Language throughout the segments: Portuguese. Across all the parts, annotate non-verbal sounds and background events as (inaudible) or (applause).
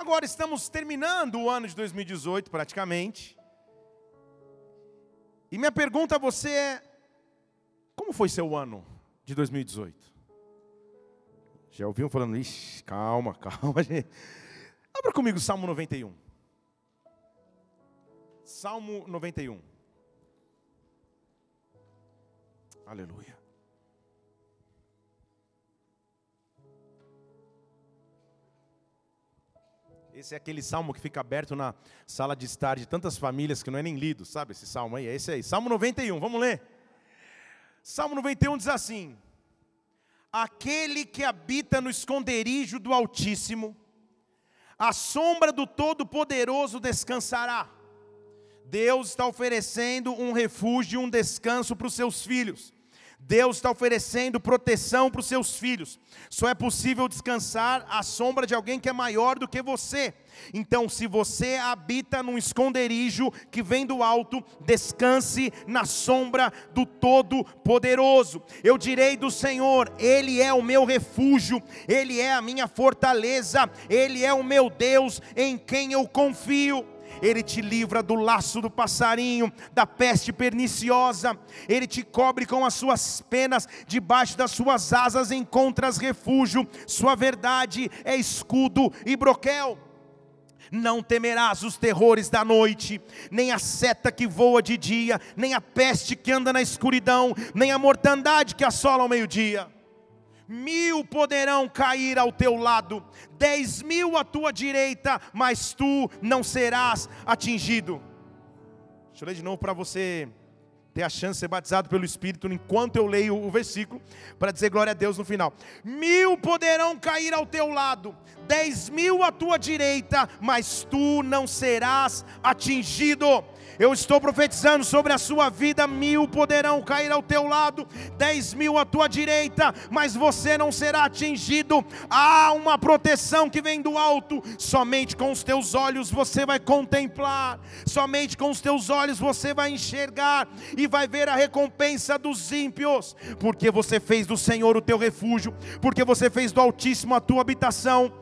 Agora estamos terminando o ano de 2018 praticamente. E minha pergunta a você é: como foi seu ano de 2018? Já ouviu falando, ixi, calma, (laughs) calma, gente. Abra comigo o Salmo 91. Salmo 91. Aleluia. Esse é aquele salmo que fica aberto na sala de estar de tantas famílias que não é nem lido, sabe? Esse salmo aí, é esse aí. Salmo 91, vamos ler. Salmo 91 diz assim: Aquele que habita no esconderijo do Altíssimo, a sombra do Todo-Poderoso descansará. Deus está oferecendo um refúgio, um descanso para os seus filhos. Deus está oferecendo proteção para os seus filhos. Só é possível descansar à sombra de alguém que é maior do que você. Então, se você habita num esconderijo que vem do alto, descanse na sombra do Todo-Poderoso. Eu direi do Senhor: Ele é o meu refúgio, Ele é a minha fortaleza, Ele é o meu Deus em quem eu confio. Ele te livra do laço do passarinho, da peste perniciosa, Ele te cobre com as suas penas, debaixo das suas asas encontras refúgio, Sua verdade é escudo e broquel. Não temerás os terrores da noite, nem a seta que voa de dia, nem a peste que anda na escuridão, nem a mortandade que assola ao meio-dia mil poderão cair ao teu lado, dez mil à tua direita, mas tu não serás atingido. Deixa eu ler de novo para você ter a chance de ser batizado pelo Espírito enquanto eu leio o versículo, para dizer glória a Deus no final. Mil poderão cair ao teu lado, dez mil à tua direita, mas tu não serás atingido. Eu estou profetizando sobre a sua vida: mil poderão cair ao teu lado, dez mil à tua direita, mas você não será atingido. Há uma proteção que vem do alto, somente com os teus olhos você vai contemplar, somente com os teus olhos você vai enxergar e vai ver a recompensa dos ímpios, porque você fez do Senhor o teu refúgio, porque você fez do Altíssimo a tua habitação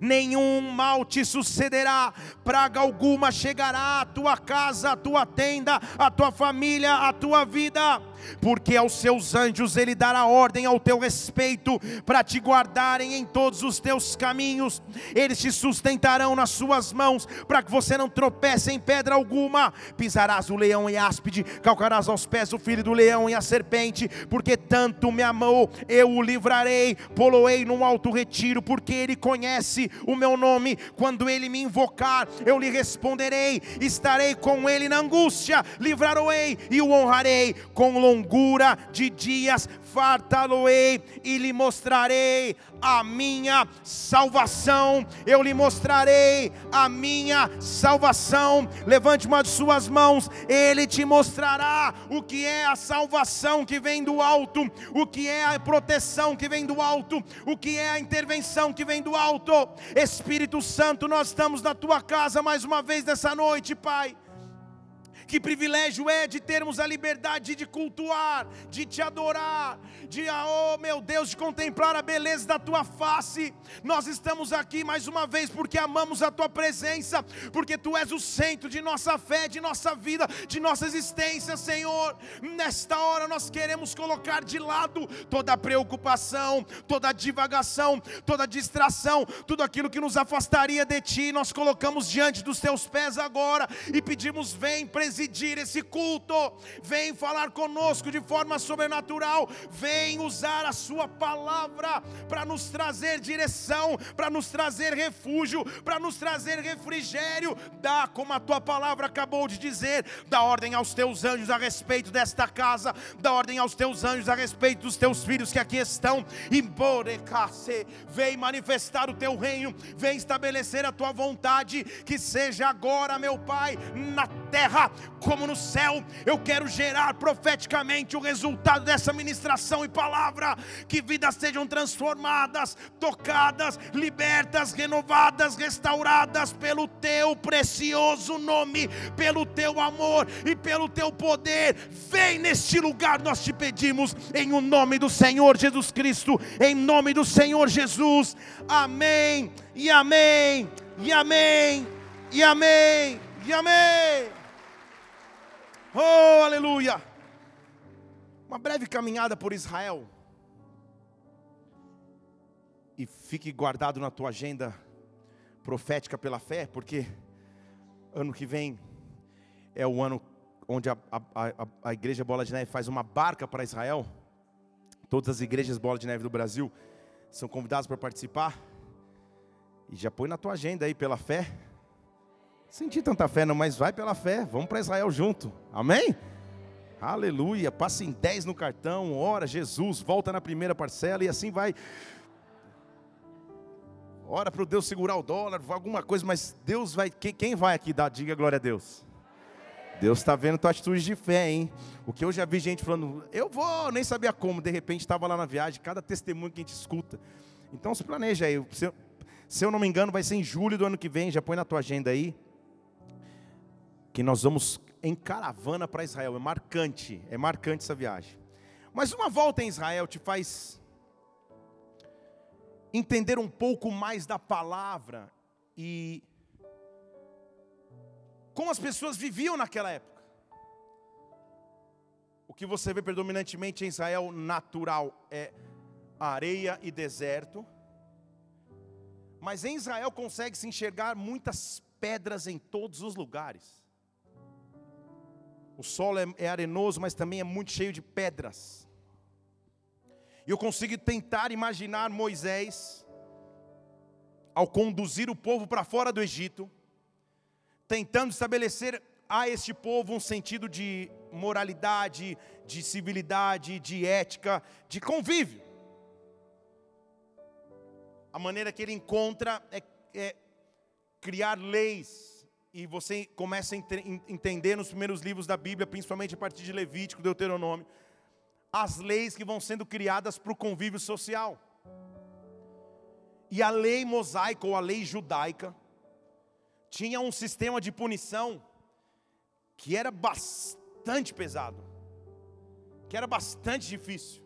nenhum mal te sucederá, praga alguma chegará à tua casa, à tua tenda, à tua família, à tua vida porque aos seus anjos ele dará ordem ao teu respeito, para te guardarem em todos os teus caminhos, eles te sustentarão nas suas mãos, para que você não tropece em pedra alguma, pisarás o leão e áspide, calcarás aos pés o filho do leão e a serpente, porque tanto me amou, eu o livrarei, poloei num alto retiro, porque ele conhece o meu nome, quando ele me invocar, eu lhe responderei, estarei com ele na angústia, livrarei e o honrarei. Com longura longura de dias fartá-lo-ei e lhe mostrarei a minha salvação. Eu lhe mostrarei a minha salvação. Levante uma de suas mãos, ele te mostrará o que é a salvação que vem do alto, o que é a proteção que vem do alto, o que é a intervenção que vem do alto. Espírito Santo, nós estamos na tua casa mais uma vez nessa noite, Pai. Que privilégio é de termos a liberdade de cultuar, de te adorar, de, ah, oh meu Deus, de contemplar a beleza da tua face. Nós estamos aqui mais uma vez porque amamos a tua presença, porque tu és o centro de nossa fé, de nossa vida, de nossa existência, Senhor. Nesta hora nós queremos colocar de lado toda preocupação, toda divagação, toda distração, tudo aquilo que nos afastaria de ti. Nós colocamos diante dos teus pés agora e pedimos: vem, presente presidir esse culto, vem falar conosco de forma sobrenatural, vem usar a Sua palavra para nos trazer direção, para nos trazer refúgio, para nos trazer refrigério. Dá, como a Tua palavra acabou de dizer, dá ordem aos Teus anjos a respeito desta casa, dá ordem aos Teus anjos a respeito dos Teus filhos que aqui estão, vem manifestar o Teu reino, vem estabelecer a Tua vontade, que seja agora, meu Pai, na terra como no céu. Eu quero gerar profeticamente o resultado dessa ministração e palavra, que vidas sejam transformadas, tocadas, libertas, renovadas, restauradas pelo teu precioso nome, pelo teu amor e pelo teu poder. Vem neste lugar, nós te pedimos, em o nome do Senhor Jesus Cristo, em nome do Senhor Jesus. Amém e amém. e amém, e amém, e amém. Oh, aleluia! Uma breve caminhada por Israel. E fique guardado na tua agenda profética pela fé, porque ano que vem é o ano onde a, a, a, a igreja Bola de Neve faz uma barca para Israel. Todas as igrejas Bola de Neve do Brasil são convidadas para participar. E já põe na tua agenda aí pela fé. Senti tanta fé, não, mas vai pela fé. Vamos para Israel junto. Amém? Aleluia. Passa em 10 no cartão, ora Jesus, volta na primeira parcela e assim vai. Ora para o Deus segurar o dólar, alguma coisa, mas Deus vai. Quem vai aqui dar? Diga glória a Deus. Deus está vendo tua atitude de fé, hein? O que eu já vi gente falando, eu vou, nem sabia como, de repente estava lá na viagem, cada testemunho que a gente escuta. Então se planeja aí. Se, se eu não me engano, vai ser em julho do ano que vem, já põe na tua agenda aí. Que nós vamos em caravana para Israel. É marcante, é marcante essa viagem. Mas uma volta em Israel te faz entender um pouco mais da palavra e como as pessoas viviam naquela época. O que você vê predominantemente em Israel natural é areia e deserto. Mas em Israel consegue se enxergar muitas pedras em todos os lugares. O solo é, é arenoso, mas também é muito cheio de pedras. E eu consigo tentar imaginar Moisés, ao conduzir o povo para fora do Egito, tentando estabelecer a este povo um sentido de moralidade, de civilidade, de ética, de convívio. A maneira que ele encontra é, é criar leis, e você começa a entender nos primeiros livros da Bíblia, principalmente a partir de Levítico, Deuteronômio, as leis que vão sendo criadas para o convívio social. E a lei mosaica ou a lei judaica, tinha um sistema de punição que era bastante pesado, que era bastante difícil.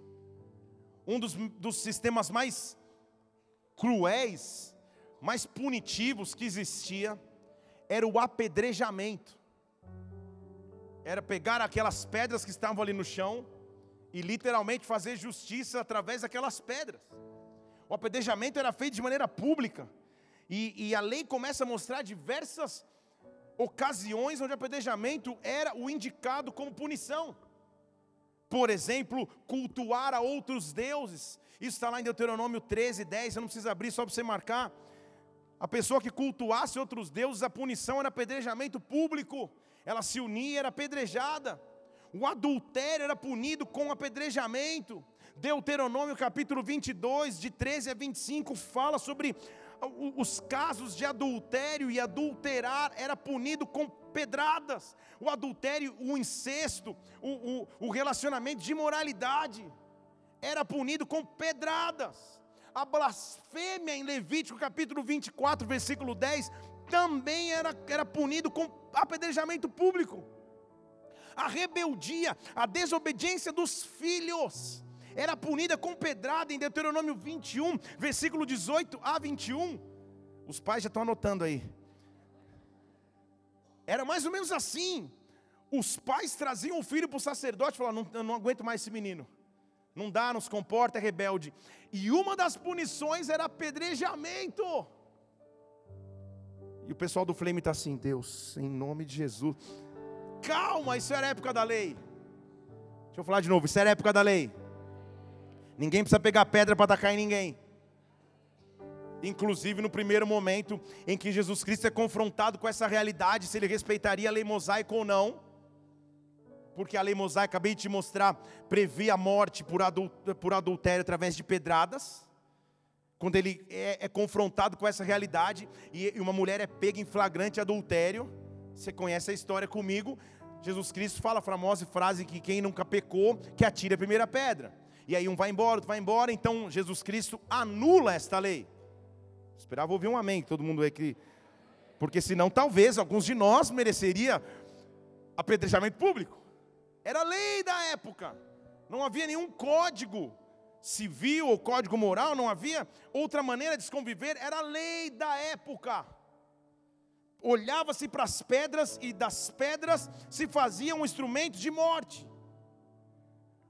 Um dos, dos sistemas mais cruéis, mais punitivos que existia, era o apedrejamento. Era pegar aquelas pedras que estavam ali no chão e literalmente fazer justiça através daquelas pedras. O apedrejamento era feito de maneira pública. E, e a lei começa a mostrar diversas ocasiões onde o apedrejamento era o indicado como punição. Por exemplo, cultuar a outros deuses. Isso está lá em Deuteronômio 13, 10. Eu não preciso abrir só para você marcar. A pessoa que cultuasse outros deuses, a punição era apedrejamento público. Ela se unia, era apedrejada. O adultério era punido com apedrejamento. Deuteronômio capítulo 22, de 13 a 25, fala sobre os casos de adultério e adulterar era punido com pedradas. O adultério, o incesto, o, o, o relacionamento de imoralidade era punido com pedradas. A blasfêmia em Levítico capítulo 24, versículo 10, também era, era punido com apedrejamento público. A rebeldia, a desobediência dos filhos era punida com pedrada em Deuteronômio 21, versículo 18 a 21. Os pais já estão anotando aí. Era mais ou menos assim. Os pais traziam o filho para o sacerdote e falavam: não, não aguento mais esse menino. Não dá, não se comporta, é rebelde. E uma das punições era apedrejamento. E o pessoal do Flame está assim: Deus, em nome de Jesus. Calma, isso era época da lei. Deixa eu falar de novo: isso era época da lei. Ninguém precisa pegar pedra para atacar em ninguém. Inclusive no primeiro momento em que Jesus Cristo é confrontado com essa realidade, se ele respeitaria a lei mosaica ou não. Porque a lei mosaica, acabei de te mostrar, previa a morte por, por adultério através de pedradas. Quando ele é, é confrontado com essa realidade e uma mulher é pega em flagrante adultério, você conhece a história comigo. Jesus Cristo fala a famosa frase que quem nunca pecou, que atire a primeira pedra e aí um vai embora, outro vai embora, então Jesus Cristo anula esta lei. Esperava ouvir um amém, todo mundo aqui. Porque senão talvez alguns de nós mereceria apedrejamento público. Era lei da época. Não havia nenhum código civil ou código moral, não havia outra maneira de se conviver, era lei da época. olhava-se para as pedras e das pedras se faziam instrumentos de morte.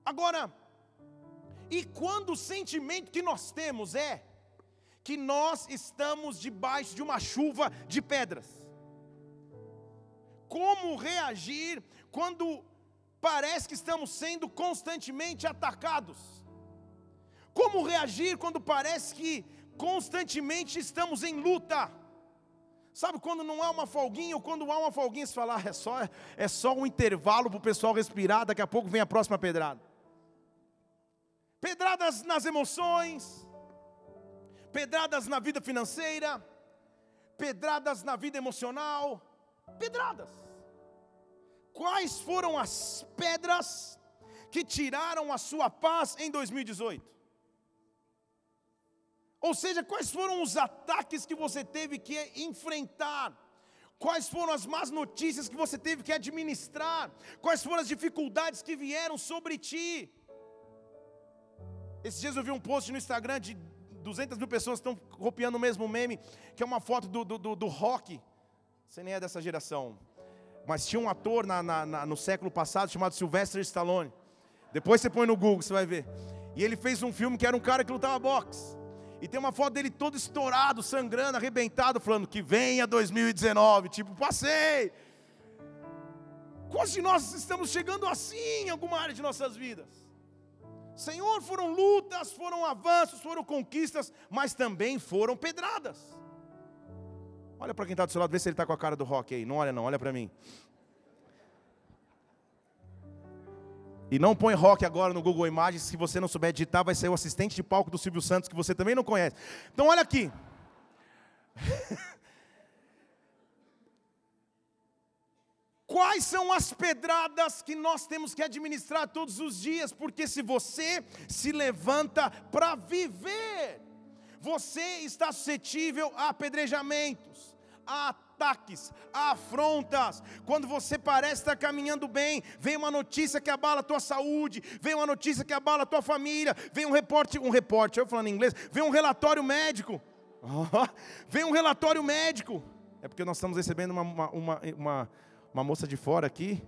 Agora, e quando o sentimento que nós temos é que nós estamos debaixo de uma chuva de pedras? Como reagir quando parece que estamos sendo constantemente atacados? Como reagir quando parece que constantemente estamos em luta? Sabe quando não há uma folguinha ou quando há uma folguinha, você fala, ah, é, só, é só um intervalo para o pessoal respirar, daqui a pouco vem a próxima pedrada. Pedradas nas emoções, pedradas na vida financeira, pedradas na vida emocional, pedradas. Quais foram as pedras que tiraram a sua paz em 2018? Ou seja, quais foram os ataques que você teve que enfrentar? Quais foram as más notícias que você teve que administrar? Quais foram as dificuldades que vieram sobre ti? Esses dias eu vi um post no Instagram de 200 mil pessoas que estão copiando o mesmo meme, que é uma foto do, do, do, do rock. Você nem é dessa geração. Mas tinha um ator na, na, na, no século passado chamado Sylvester Stallone. Depois você põe no Google, você vai ver. E ele fez um filme que era um cara que lutava boxe. E tem uma foto dele todo estourado, sangrando, arrebentado, falando que venha 2019. Tipo, passei. Quase nós estamos chegando assim em alguma área de nossas vidas. Senhor, foram lutas, foram avanços, foram conquistas, mas também foram pedradas. Olha para quem está do seu lado, vê se ele está com a cara do rock aí. Não olha, não, olha para mim. E não põe rock agora no Google Imagens, se você não souber digitar, vai ser o assistente de palco do Silvio Santos, que você também não conhece. Então olha aqui. (laughs) Quais são as pedradas que nós temos que administrar todos os dias? Porque se você se levanta para viver, você está suscetível a apedrejamentos, ataques, afrontas. Quando você parece estar caminhando bem, vem uma notícia que abala a tua saúde, vem uma notícia que abala a tua família, vem um reporte, um reporte, eu falando em inglês, vem um relatório médico. (laughs) vem um relatório médico. É porque nós estamos recebendo uma, uma, uma, uma moça de fora aqui.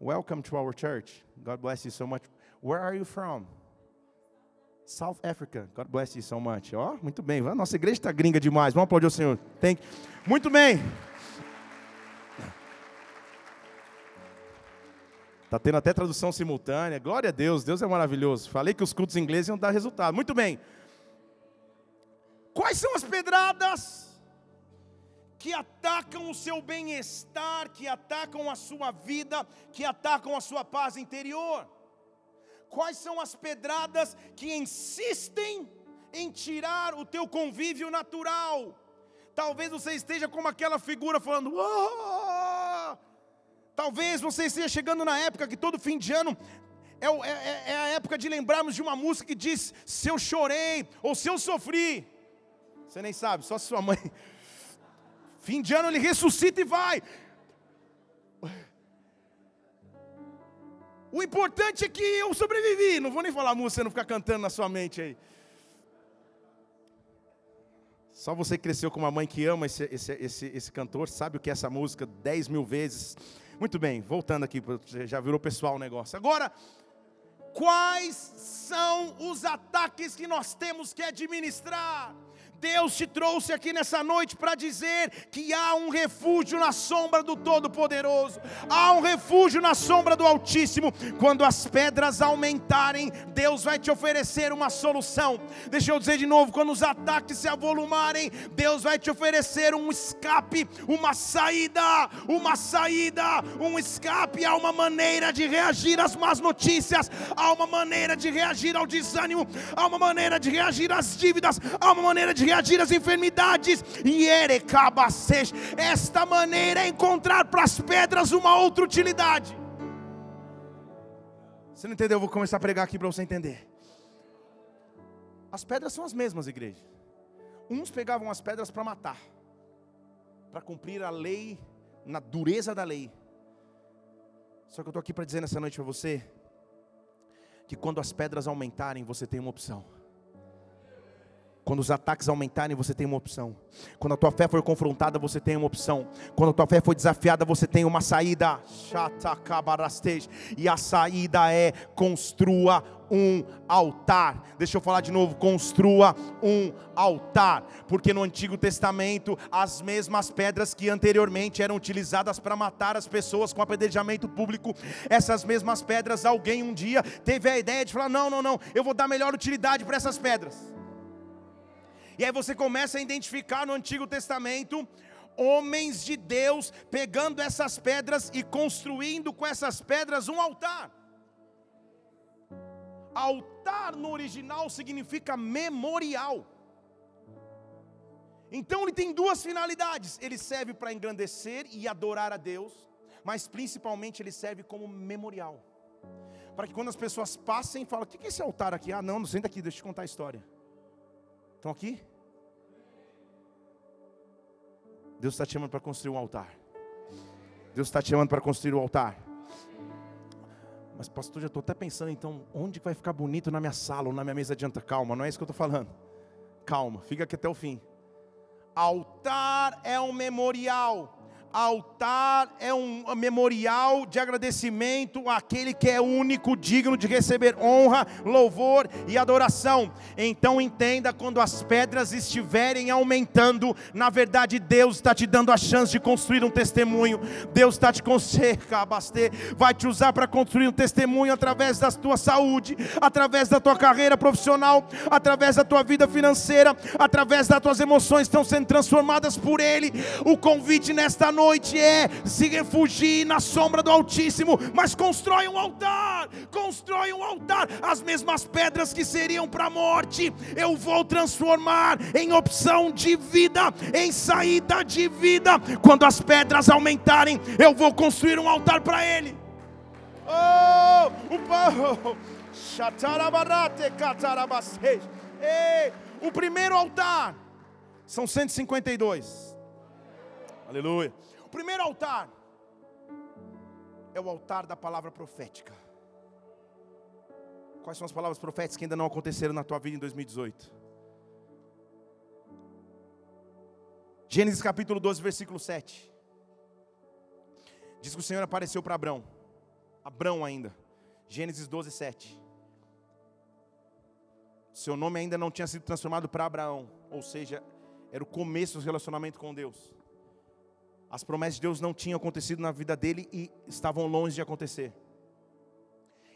Welcome to our church. God bless you so much. Where are you from? South Africa. God bless you so much. Ó, oh, muito bem. Nossa igreja está gringa demais. Vamos aplaudir o Senhor. Thank. Muito bem. Está tendo até tradução simultânea. Glória a Deus. Deus é maravilhoso. Falei que os cultos ingleses iam dar resultado. Muito bem. Quais são as pedradas que atacam o seu bem-estar, que atacam a sua vida, que atacam a sua paz interior? Quais são as pedradas que insistem em tirar o teu convívio natural? Talvez você esteja como aquela figura falando, oh! talvez você esteja chegando na época que todo fim de ano é, é, é, a época de lembrarmos de uma música que diz: se eu chorei ou se eu sofri. Você nem sabe, só sua mãe. (laughs) Fim de ano ele ressuscita e vai. O importante é que eu sobrevivi. Não vou nem falar música, não ficar cantando na sua mente aí. Só você cresceu com uma mãe que ama esse, esse, esse, esse cantor, sabe o que é essa música 10 mil vezes. Muito bem, voltando aqui, já virou pessoal o negócio. Agora, quais são os ataques que nós temos que administrar? Deus te trouxe aqui nessa noite para dizer que há um refúgio na sombra do Todo-Poderoso, há um refúgio na sombra do Altíssimo. Quando as pedras aumentarem, Deus vai te oferecer uma solução. Deixa eu dizer de novo: quando os ataques se avolumarem, Deus vai te oferecer um escape, uma saída, uma saída, um escape. Há uma maneira de reagir às más notícias, há uma maneira de reagir ao desânimo, há uma maneira de reagir às dívidas, há uma maneira de reagir reagir às enfermidades. E erecabacesh. Esta maneira é encontrar para as pedras uma outra utilidade. Você não entendeu? Eu vou começar a pregar aqui para você entender. As pedras são as mesmas, igreja. Uns pegavam as pedras para matar, para cumprir a lei, na dureza da lei. Só que eu estou aqui para dizer nessa noite para você, que quando as pedras aumentarem, você tem uma opção. Quando os ataques aumentarem, você tem uma opção. Quando a tua fé for confrontada, você tem uma opção. Quando a tua fé for desafiada, você tem uma saída. E a saída é construa um altar. Deixa eu falar de novo, construa um altar, porque no Antigo Testamento as mesmas pedras que anteriormente eram utilizadas para matar as pessoas com apedrejamento público, essas mesmas pedras alguém um dia teve a ideia de falar: "Não, não, não, eu vou dar melhor utilidade para essas pedras". E aí você começa a identificar no Antigo Testamento homens de Deus pegando essas pedras e construindo com essas pedras um altar. Altar no original significa memorial. Então ele tem duas finalidades: ele serve para engrandecer e adorar a Deus, mas principalmente ele serve como memorial. Para que quando as pessoas passem falam: O que é esse altar aqui? Ah, não, não senta aqui, deixa eu te contar a história. Estão aqui? Deus está te chamando para construir um altar. Deus está te chamando para construir um altar. Mas, pastor, já estou até pensando, então, onde vai ficar bonito na minha sala ou na minha mesa de janta? Calma, não é isso que eu estou falando. Calma, fica aqui até o fim. Altar é um memorial altar é um memorial de agradecimento àquele que é único, digno de receber honra, louvor e adoração. Então entenda quando as pedras estiverem aumentando, na verdade Deus está te dando a chance de construir um testemunho. Deus está te vai te usar para construir um testemunho através da tua saúde, através da tua carreira profissional, através da tua vida financeira, através das tuas emoções estão sendo transformadas por Ele. O convite nesta noite noite é se refugie na sombra do Altíssimo, mas constrói um altar, constrói um altar, as mesmas pedras que seriam para a morte, eu vou transformar em opção de vida, em saída de vida. Quando as pedras aumentarem, eu vou construir um altar para Ele. Oh, o o primeiro altar são 152. Aleluia primeiro altar é o altar da palavra profética. Quais são as palavras proféticas que ainda não aconteceram na tua vida em 2018? Gênesis capítulo 12, versículo 7. Diz que o Senhor apareceu para Abrão. Abrão ainda. Gênesis 12, 7. Seu nome ainda não tinha sido transformado para Abraão. Ou seja, era o começo do relacionamento com Deus. As promessas de Deus não tinham acontecido na vida dele e estavam longe de acontecer.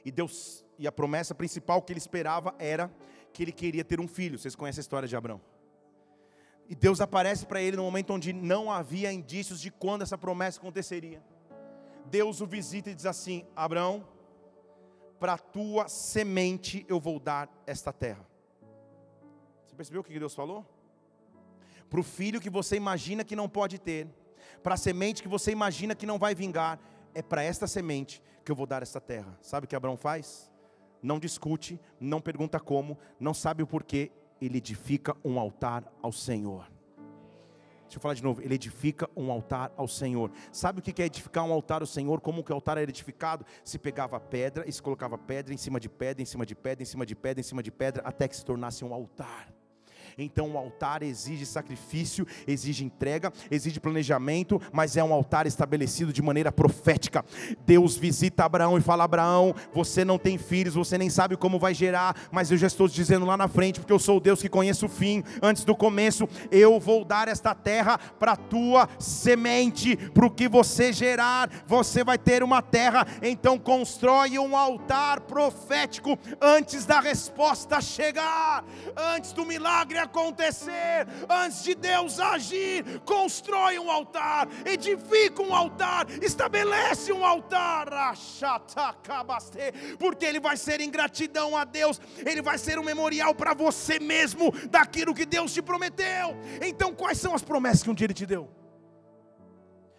E Deus, e a promessa principal que ele esperava era que ele queria ter um filho. Vocês conhecem a história de Abraão? E Deus aparece para ele no momento onde não havia indícios de quando essa promessa aconteceria. Deus o visita e diz assim: Abraão, para tua semente eu vou dar esta terra. Você percebeu o que Deus falou? Para o filho que você imagina que não pode ter, para a semente que você imagina que não vai vingar, é para esta semente que eu vou dar esta terra. Sabe o que Abraão faz? Não discute, não pergunta como, não sabe o porquê, ele edifica um altar ao Senhor. Deixa eu falar de novo, ele edifica um altar ao Senhor. Sabe o que é edificar um altar ao Senhor? Como que o altar era edificado? Se pegava pedra e se colocava pedra em cima de pedra, em cima de pedra, em cima de pedra, em cima de pedra, até que se tornasse um altar. Então o altar exige sacrifício, exige entrega, exige planejamento, mas é um altar estabelecido de maneira profética. Deus visita Abraão e fala: Abraão, você não tem filhos, você nem sabe como vai gerar, mas eu já estou dizendo lá na frente, porque eu sou o Deus que conhece o fim antes do começo. Eu vou dar esta terra para tua semente, para o que você gerar, você vai ter uma terra. Então constrói um altar profético antes da resposta chegar, antes do milagre acontecer, antes de Deus agir, constrói um altar, edifica um altar, estabelece um altar, porque ele vai ser em gratidão a Deus, ele vai ser um memorial para você mesmo daquilo que Deus te prometeu. Então, quais são as promessas que um dia ele te deu?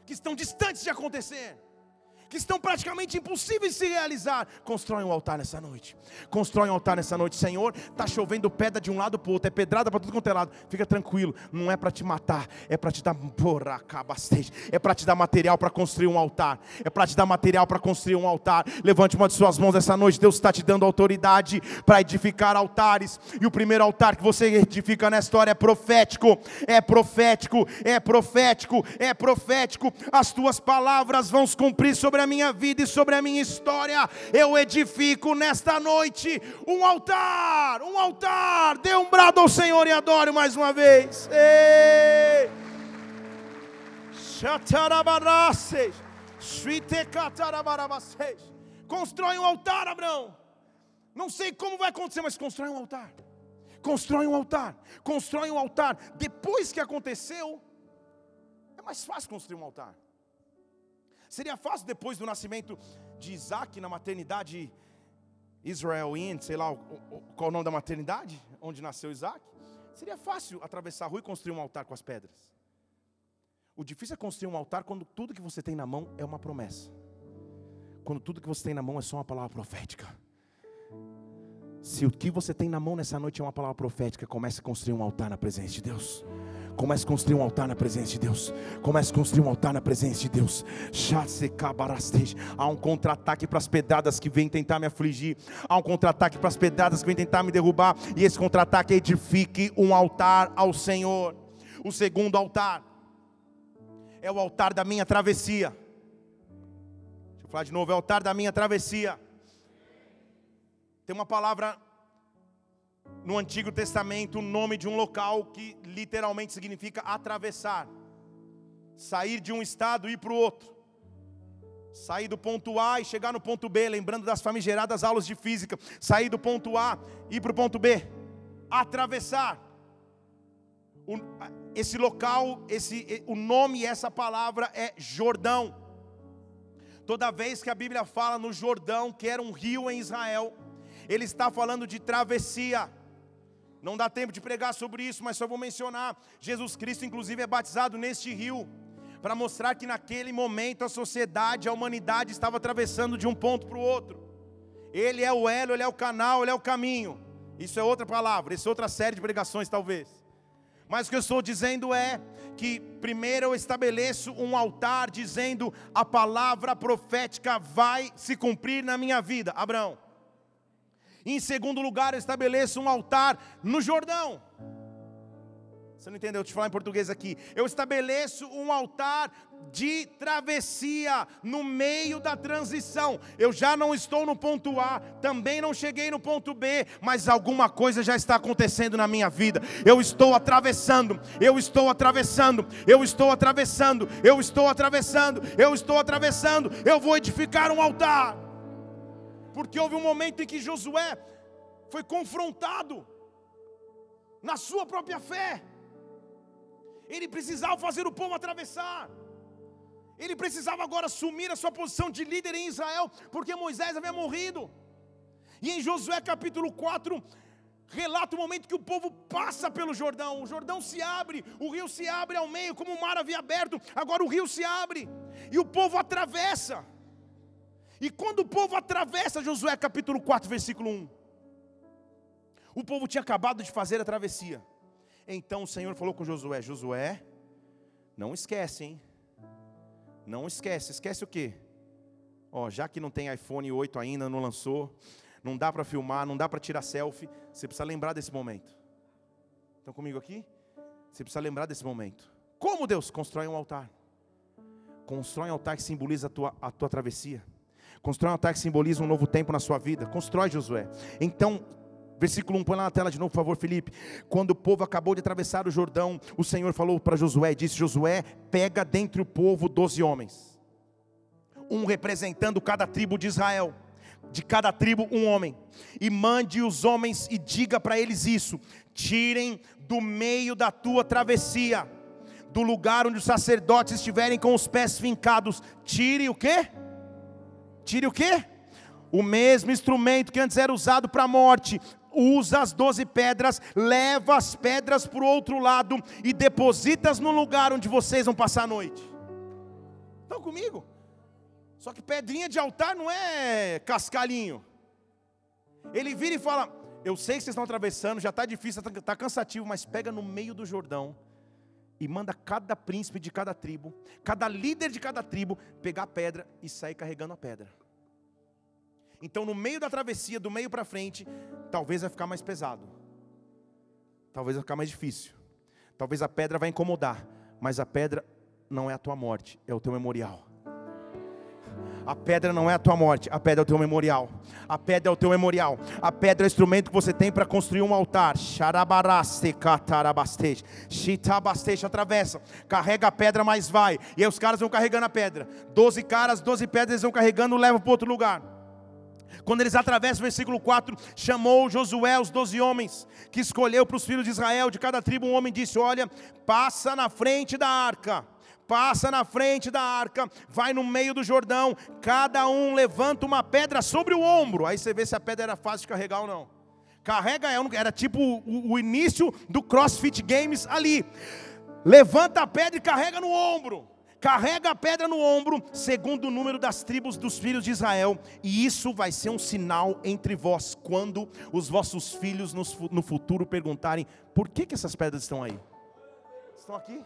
Que estão distantes de acontecer que estão praticamente impossíveis de se realizar. Constrói um altar nessa noite. Constrói um altar nessa noite, Senhor. Está chovendo pedra de um lado para o outro, é pedrada para tudo quanto é lado. Fica tranquilo, não é para te matar, é para te dar é para te dar material para construir um altar. É para te dar material para construir um altar. Levante uma de suas mãos essa noite. Deus está te dando autoridade para edificar altares. E o primeiro altar que você edifica nessa história é profético. É profético, é profético, é profético. As tuas palavras vão se cumprir sobre sobre a minha vida e sobre a minha história, eu edifico nesta noite um altar, um altar. Dê um brado ao Senhor e adore mais uma vez. Ei! Constrói um altar, Abraão. Não sei como vai acontecer, mas constrói um altar. Constrói um altar. Constrói um altar. Depois que aconteceu, é mais fácil construir um altar. Seria fácil depois do nascimento de Isaac na maternidade Israel Inn, sei lá qual o nome da maternidade, onde nasceu Isaac. Seria fácil atravessar a rua e construir um altar com as pedras. O difícil é construir um altar quando tudo que você tem na mão é uma promessa. Quando tudo que você tem na mão é só uma palavra profética. Se o que você tem na mão nessa noite é uma palavra profética, comece a construir um altar na presença de Deus. Comece a construir um altar na presença de Deus. Comece a construir um altar na presença de Deus. Há um contra-ataque para as pedradas que vêm tentar me afligir. Há um contra-ataque para as pedradas que vêm tentar me derrubar. E esse contra-ataque edifique um altar ao Senhor. O segundo altar é o altar da minha travessia. Deixa eu falar de novo, é o altar da minha travessia. Tem uma palavra no Antigo Testamento o nome de um local que literalmente significa atravessar, sair de um estado e ir para o outro, sair do ponto A e chegar no ponto B, lembrando das famigeradas aulas de física, sair do ponto A e ir para o ponto B, atravessar. O, esse local, esse, o nome essa palavra é Jordão. Toda vez que a Bíblia fala no Jordão, que era um rio em Israel, ele está falando de travessia. Não dá tempo de pregar sobre isso, mas só vou mencionar. Jesus Cristo, inclusive, é batizado neste rio, para mostrar que naquele momento a sociedade, a humanidade estava atravessando de um ponto para o outro. Ele é o elo, ele é o canal, ele é o caminho. Isso é outra palavra, isso é outra série de pregações, talvez. Mas o que eu estou dizendo é que primeiro eu estabeleço um altar dizendo a palavra profética vai se cumprir na minha vida. Abraão. Em segundo lugar, estabeleço um altar no Jordão. Você não entendeu? Eu falar em português aqui. Eu estabeleço um altar de travessia no meio da transição. Eu já não estou no ponto A, também não cheguei no ponto B, mas alguma coisa já está acontecendo na minha vida. Eu estou atravessando, eu estou atravessando, eu estou atravessando, eu estou atravessando, eu estou atravessando. Eu vou edificar um altar porque houve um momento em que Josué foi confrontado na sua própria fé. Ele precisava fazer o povo atravessar. Ele precisava agora assumir a sua posição de líder em Israel, porque Moisés havia morrido. E em Josué capítulo 4, relata o momento que o povo passa pelo Jordão. O Jordão se abre, o rio se abre ao meio, como o mar havia aberto, agora o rio se abre, e o povo atravessa. E quando o povo atravessa Josué capítulo 4, versículo 1, o povo tinha acabado de fazer a travessia. Então o Senhor falou com Josué: Josué, não esquece, hein? Não esquece, esquece o quê? Ó, já que não tem iPhone 8 ainda, não lançou, não dá para filmar, não dá para tirar selfie, você precisa lembrar desse momento. Estão comigo aqui? Você precisa lembrar desse momento. Como Deus constrói um altar? Constrói um altar que simboliza a tua, a tua travessia. Constrói um altar que simboliza um novo tempo na sua vida. Constrói, Josué. Então, Versículo 1, põe lá na tela de novo, por favor, Felipe. Quando o povo acabou de atravessar o Jordão, o Senhor falou para Josué: disse Josué, pega dentre o povo doze homens, um representando cada tribo de Israel, de cada tribo um homem, e mande os homens e diga para eles isso: tirem do meio da tua travessia, do lugar onde os sacerdotes estiverem com os pés fincados, tire o quê? Tire o quê? O mesmo instrumento que antes era usado para a morte, usa as doze pedras, leva as pedras para o outro lado e deposita-as no lugar onde vocês vão passar a noite. Estão comigo? Só que pedrinha de altar não é cascalhinho. Ele vira e fala: Eu sei que vocês estão atravessando, já está difícil, está tá cansativo, mas pega no meio do Jordão e manda cada príncipe de cada tribo, cada líder de cada tribo, pegar a pedra e sair carregando a pedra. Então, no meio da travessia, do meio para frente, talvez vai ficar mais pesado, talvez vai ficar mais difícil, talvez a pedra vai incomodar, mas a pedra não é a tua morte, é o teu memorial. A pedra não é a tua morte, a pedra é o teu memorial. A pedra é o teu memorial. A pedra é o instrumento que você tem para construir um altar. atravessa, carrega a pedra, mas vai. E aí os caras vão carregando a pedra. Doze caras, doze pedras eles vão carregando, levam para outro lugar. Quando eles atravessam o versículo 4, chamou Josué os doze homens que escolheu para os filhos de Israel, de cada tribo um homem disse: Olha, passa na frente da arca passa na frente da arca, vai no meio do Jordão, cada um levanta uma pedra sobre o ombro. Aí você vê se a pedra era fácil de carregar ou não. Carrega, era tipo o, o início do CrossFit Games ali. Levanta a pedra e carrega no ombro carrega a pedra no ombro, segundo o número das tribos dos filhos de Israel, e isso vai ser um sinal entre vós, quando os vossos filhos no futuro perguntarem: por que, que essas pedras estão aí? Estão aqui?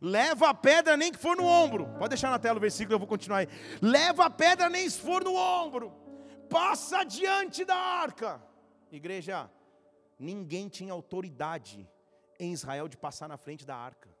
Leva a pedra nem que for no ombro. Pode deixar na tela o versículo, eu vou continuar aí. Leva a pedra nem se for no ombro. Passa diante da arca. Igreja, ninguém tinha autoridade em Israel de passar na frente da arca.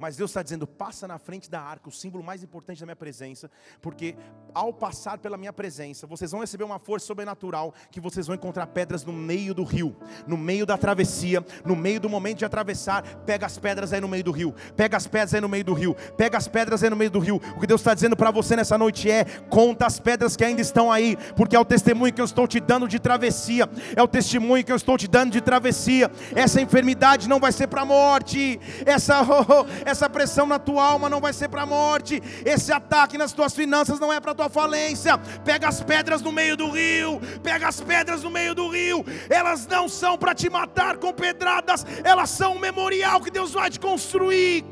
Mas Deus está dizendo: passa na frente da arca, o símbolo mais importante da minha presença, porque ao passar pela minha presença, vocês vão receber uma força sobrenatural, que vocês vão encontrar pedras no meio do rio, no meio da travessia, no meio do momento de atravessar. Pega as pedras aí no meio do rio, pega as pedras aí no meio do rio, pega as pedras aí no meio do rio. O que Deus está dizendo para você nessa noite é: conta as pedras que ainda estão aí, porque é o testemunho que eu estou te dando de travessia, é o testemunho que eu estou te dando de travessia. Essa enfermidade não vai ser para a morte, essa. (laughs) Oh, oh, essa pressão na tua alma não vai ser para a morte, esse ataque nas tuas finanças não é para a tua falência. Pega as pedras no meio do rio, pega as pedras no meio do rio, elas não são para te matar com pedradas, elas são um memorial que Deus vai te construir.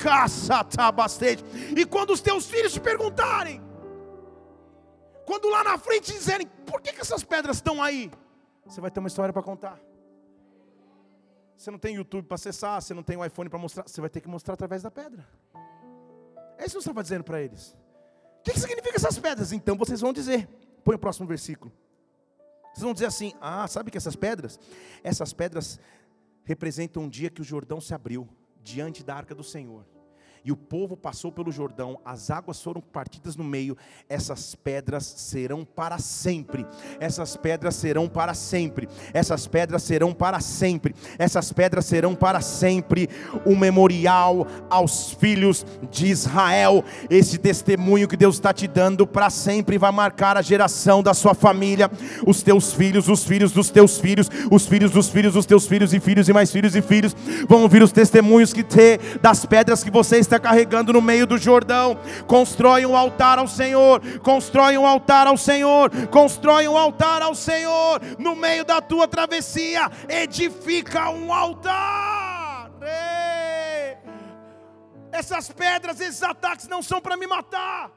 bastante. E quando os teus filhos te perguntarem, quando lá na frente dizerem, por que, que essas pedras estão aí? Você vai ter uma história para contar. Você não tem YouTube para acessar, você não tem um iPhone para mostrar, você vai ter que mostrar através da pedra. É isso que você estava dizendo para eles. O que, que significa essas pedras? Então vocês vão dizer. Põe o próximo versículo. Vocês vão dizer assim: Ah, sabe que essas pedras? Essas pedras representam um dia que o Jordão se abriu diante da arca do Senhor e o povo passou pelo Jordão, as águas foram partidas no meio, essas pedras serão para sempre. Essas pedras serão para sempre. Essas pedras serão para sempre. Essas pedras serão para sempre um memorial aos filhos de Israel. Esse testemunho que Deus está te dando para sempre vai marcar a geração da sua família, os teus filhos, os filhos dos teus filhos, os filhos dos filhos dos teus filhos e filhos e mais filhos e filhos. Vão ouvir os testemunhos que ter das pedras que você está carregando no meio do Jordão. Constrói um altar ao Senhor, constrói um altar ao Senhor, constrói um altar ao Senhor no meio da tua travessia. Edifica um altar. Ei! Essas pedras, esses ataques não são para me matar.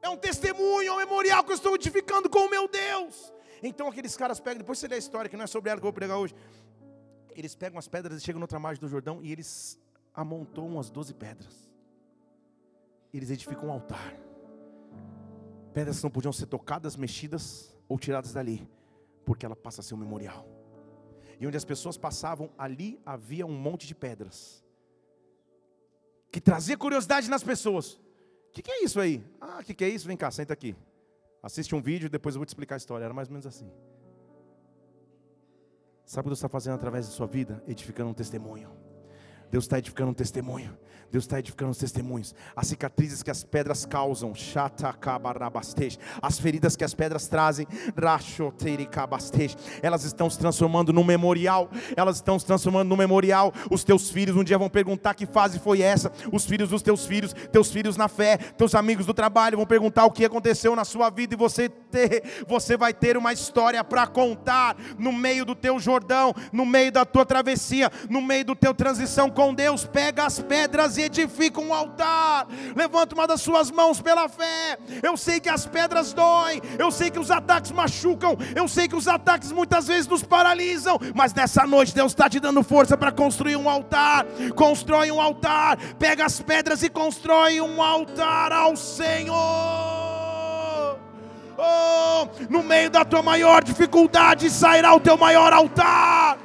É um testemunho, é um memorial que eu estou edificando com o meu Deus. Então aqueles caras pegam, depois você lê a história, que não é sobre ela que eu vou pregar hoje. Eles pegam as pedras e chegam na outra margem do Jordão e eles amontou umas doze pedras. Eles edificam um altar. Pedras que não podiam ser tocadas, mexidas ou tiradas dali, porque ela passa a ser um memorial. E onde as pessoas passavam, ali havia um monte de pedras. Que trazia curiosidade nas pessoas. O que, que, é isso aí? Ah, o que, que é isso? Vem cá, senta aqui. Assiste um vídeo e depois eu vou te explicar a história. Era mais ou menos assim. Sabe o que Deus está fazendo através da sua vida? Edificando um testemunho. Deus está edificando um testemunho. Deus está edificando os testemunhos. As cicatrizes que as pedras causam, as feridas que as pedras trazem, elas estão se transformando num memorial. Elas estão se transformando num memorial. Os teus filhos um dia vão perguntar que fase foi essa. Os filhos dos teus filhos, teus filhos na fé, teus amigos do trabalho vão perguntar o que aconteceu na sua vida e você ter, você vai ter uma história para contar no meio do teu Jordão, no meio da tua travessia, no meio do teu transição com Deus, pega as pedras e edifica um altar. Levanta uma das suas mãos pela fé. Eu sei que as pedras doem, eu sei que os ataques machucam, eu sei que os ataques muitas vezes nos paralisam, mas nessa noite Deus está te dando força para construir um altar. Constrói um altar, pega as pedras e constrói um altar ao Senhor. Oh, no meio da tua maior dificuldade sairá o teu maior altar.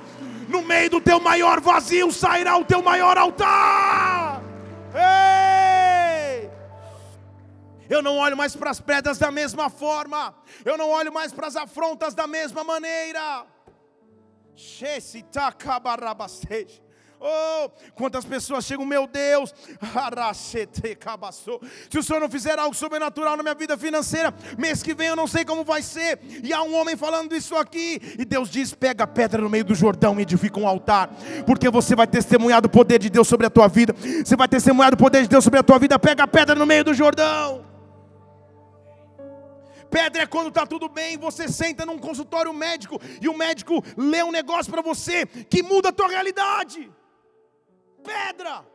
No meio do teu maior vazio sairá o teu maior altar. Ei! Eu não olho mais para as pedras da mesma forma. Eu não olho mais para as afrontas da mesma maneira. Oh, quantas pessoas chegam, meu Deus, se o Senhor não fizer algo sobrenatural na minha vida financeira, mês que vem eu não sei como vai ser. E há um homem falando isso aqui, e Deus diz: pega a pedra no meio do Jordão e edifica um altar, porque você vai testemunhar do poder de Deus sobre a tua vida. Você vai testemunhar do poder de Deus sobre a tua vida. Pega a pedra no meio do Jordão. Pedra é quando está tudo bem, você senta num consultório médico e o médico lê um negócio para você que muda a tua realidade. Pedra.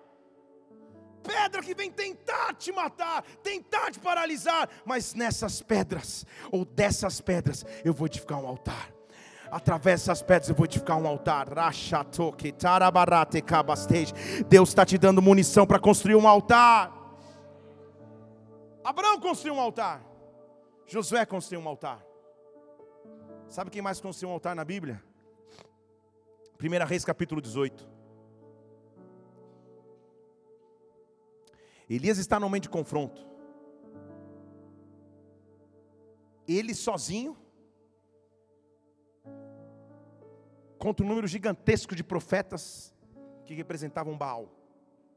Pedra que vem tentar te matar, tentar te paralisar, mas nessas pedras, ou dessas pedras, eu vou edificar um altar através dessas pedras eu vou edificar um altar. Deus está te dando munição para construir um altar. Abraão construiu um altar. Josué construiu um altar. Sabe quem mais construiu um altar na Bíblia? 1 Reis capítulo 18. Elias está no momento de confronto. Ele sozinho, contra um número gigantesco de profetas que representavam Baal,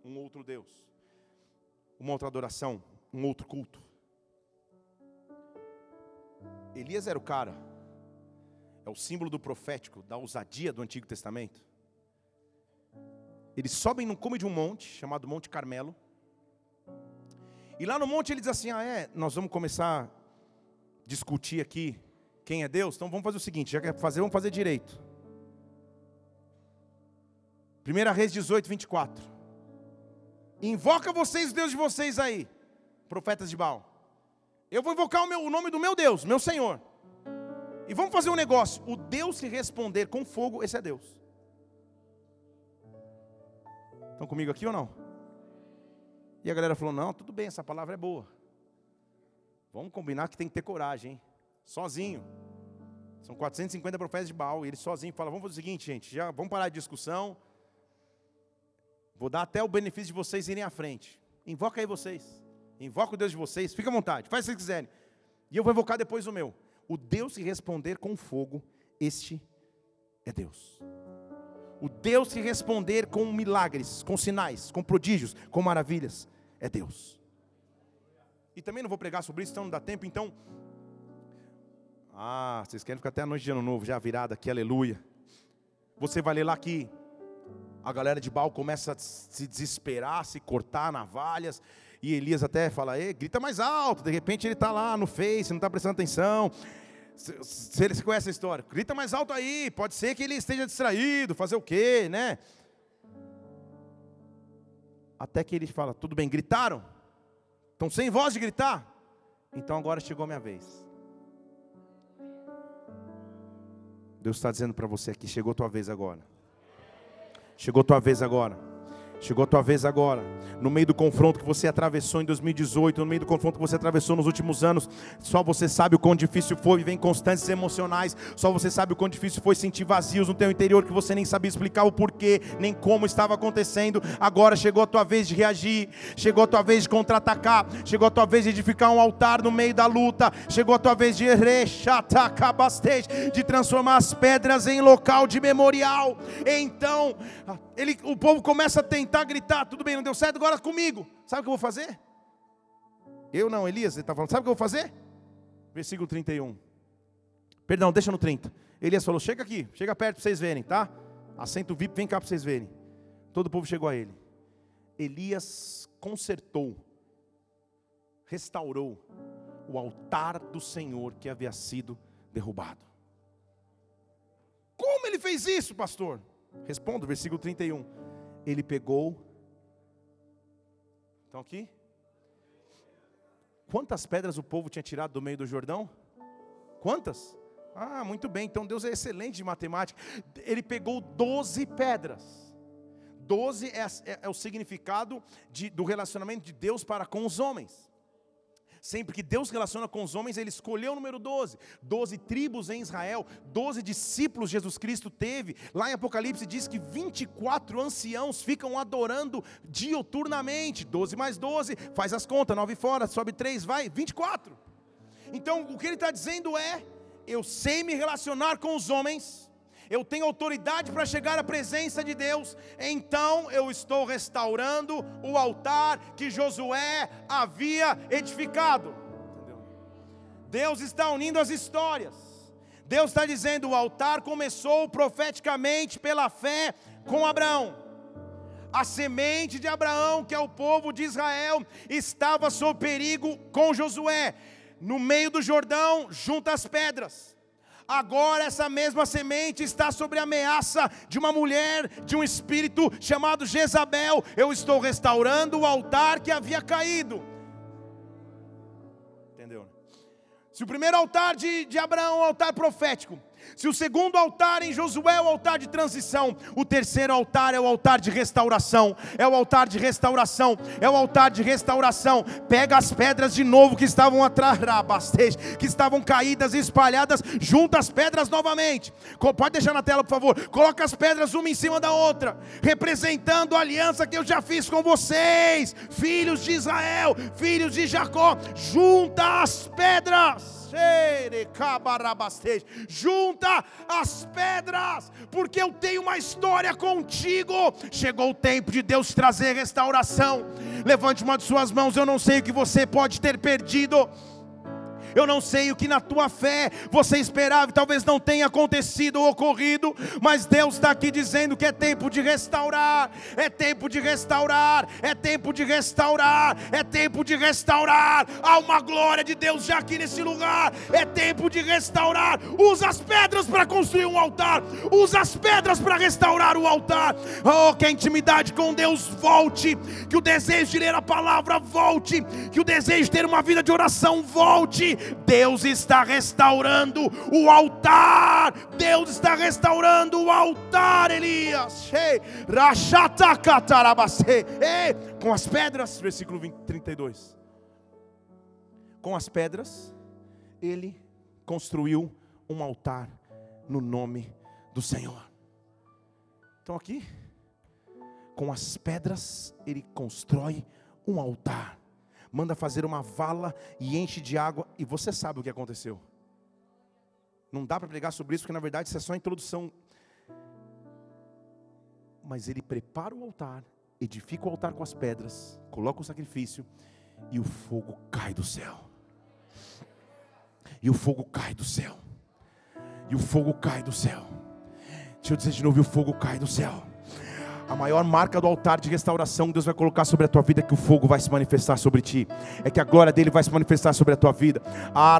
um outro Deus, uma outra adoração, um outro culto. Elias era o cara, é o símbolo do profético, da ousadia do Antigo Testamento. Eles sobem no cume de um monte, chamado Monte Carmelo. E lá no monte ele diz assim: Ah, é, nós vamos começar a discutir aqui quem é Deus. Então vamos fazer o seguinte: já quer fazer, vamos fazer direito. 1 Reis 18, 24. Invoca vocês, os Deus de vocês aí, profetas de Baal. Eu vou invocar o, meu, o nome do meu Deus, meu Senhor. E vamos fazer um negócio. O Deus que responder com fogo, esse é Deus. Estão comigo aqui ou não? E a galera falou: não, tudo bem, essa palavra é boa. Vamos combinar que tem que ter coragem, hein? Sozinho. São 450 profetas de Baal. E ele sozinho fala: vamos fazer o seguinte, gente, já vamos parar de discussão. Vou dar até o benefício de vocês irem à frente. Invoca aí vocês. Invoca o Deus de vocês, fica à vontade, faz o que vocês quiserem. E eu vou invocar depois o meu. O Deus que responder com fogo, este é Deus. O Deus que responder com milagres, com sinais, com prodígios, com maravilhas, é Deus. E também não vou pregar sobre isso, então não dá tempo, então. Ah, vocês querem ficar até a noite de ano novo, já virada aqui, aleluia. Você vai ler lá que a galera de Baal começa a se desesperar, se cortar navalhas, e Elias até fala, grita mais alto. De repente ele está lá no Face, não está prestando atenção. Se ele conhece a história, grita mais alto aí. Pode ser que ele esteja distraído, fazer o quê, né? Até que ele fala: Tudo bem, gritaram? Estão sem voz de gritar? Então agora chegou a minha vez. Deus está dizendo para você aqui: chegou a tua vez agora. Chegou a tua vez agora. Chegou a tua vez agora. No meio do confronto que você atravessou em 2018, no meio do confronto que você atravessou nos últimos anos, só você sabe o quão difícil foi viver em constâncias emocionais. Só você sabe o quão difícil foi sentir vazios no teu interior que você nem sabia explicar o porquê, nem como estava acontecendo. Agora chegou a tua vez de reagir, chegou a tua vez de contra-atacar, chegou a tua vez de edificar um altar no meio da luta, chegou a tua vez de de transformar as pedras em local de memorial. Então, ele, o povo começa a tentar gritar, tudo bem, não deu certo, agora comigo. Sabe o que eu vou fazer? Eu não, Elias, ele está falando, sabe o que eu vou fazer? Versículo 31. Perdão, deixa no 30. Elias falou: chega aqui, chega perto para vocês verem, tá? Assento VIP, vem cá para vocês verem. Todo o povo chegou a ele. Elias consertou, restaurou o altar do Senhor que havia sido derrubado. Como ele fez isso, pastor? Respondo, versículo 31. ele pegou. Estão aqui? Quantas pedras o povo tinha tirado do meio do Jordão? Quantas? Ah, muito bem, então Deus é excelente de matemática. Ele pegou 12 pedras. 12 é, é, é o significado de, do relacionamento de Deus para com os homens. Sempre que Deus relaciona com os homens, Ele escolheu o número 12. 12 tribos em Israel, 12 discípulos Jesus Cristo teve. Lá em Apocalipse diz que 24 anciãos ficam adorando dioturnamente. 12 mais 12, faz as contas, 9 fora, sobe 3, vai, 24. Então o que ele está dizendo é: eu sei me relacionar com os homens eu tenho autoridade para chegar à presença de Deus, então eu estou restaurando o altar que Josué havia edificado. Deus está unindo as histórias. Deus está dizendo: o altar começou profeticamente pela fé com Abraão. A semente de Abraão, que é o povo de Israel, estava sob perigo com Josué, no meio do Jordão, junto às pedras. Agora essa mesma semente está sobre a ameaça de uma mulher, de um espírito chamado Jezabel. Eu estou restaurando o altar que havia caído. Entendeu? Se o primeiro altar de, de Abraão é altar profético, se o segundo altar em Josué é o altar de transição, o terceiro altar é o altar de restauração. É o altar de restauração. É o altar de restauração. Pega as pedras de novo que estavam atrás, que estavam caídas e espalhadas, junta as pedras novamente. Pode deixar na tela, por favor. Coloca as pedras uma em cima da outra, representando a aliança que eu já fiz com vocês, filhos de Israel, filhos de Jacó. Junta as pedras junta as pedras, porque eu tenho uma história contigo. Chegou o tempo de Deus trazer restauração. Levante uma de suas mãos, eu não sei o que você pode ter perdido. Eu não sei o que na tua fé você esperava, talvez não tenha acontecido ou ocorrido, mas Deus está aqui dizendo que é tempo de restaurar, é tempo de restaurar, é tempo de restaurar, é tempo de restaurar. Há uma glória de Deus já aqui nesse lugar, é tempo de restaurar. Usa as pedras para construir um altar, usa as pedras para restaurar o altar. Oh, que a intimidade com Deus volte, que o desejo de ler a palavra volte, que o desejo de ter uma vida de oração volte Deus está restaurando o altar. Deus está restaurando o altar, Elias. Com as pedras, versículo 20, 32. Com as pedras, ele construiu um altar no nome do Senhor. Então aqui, com as pedras, ele constrói um altar manda fazer uma vala e enche de água, e você sabe o que aconteceu. Não dá para pregar sobre isso, porque na verdade isso é só a introdução. Mas ele prepara o altar, edifica o altar com as pedras, coloca o sacrifício, e o fogo cai do céu. E o fogo cai do céu. E o fogo cai do céu. Deixa eu dizer de novo: o fogo cai do céu. A maior marca do altar de restauração Deus vai colocar sobre a tua vida é que o fogo vai se manifestar sobre ti. É que a glória dele vai se manifestar sobre a tua vida. Há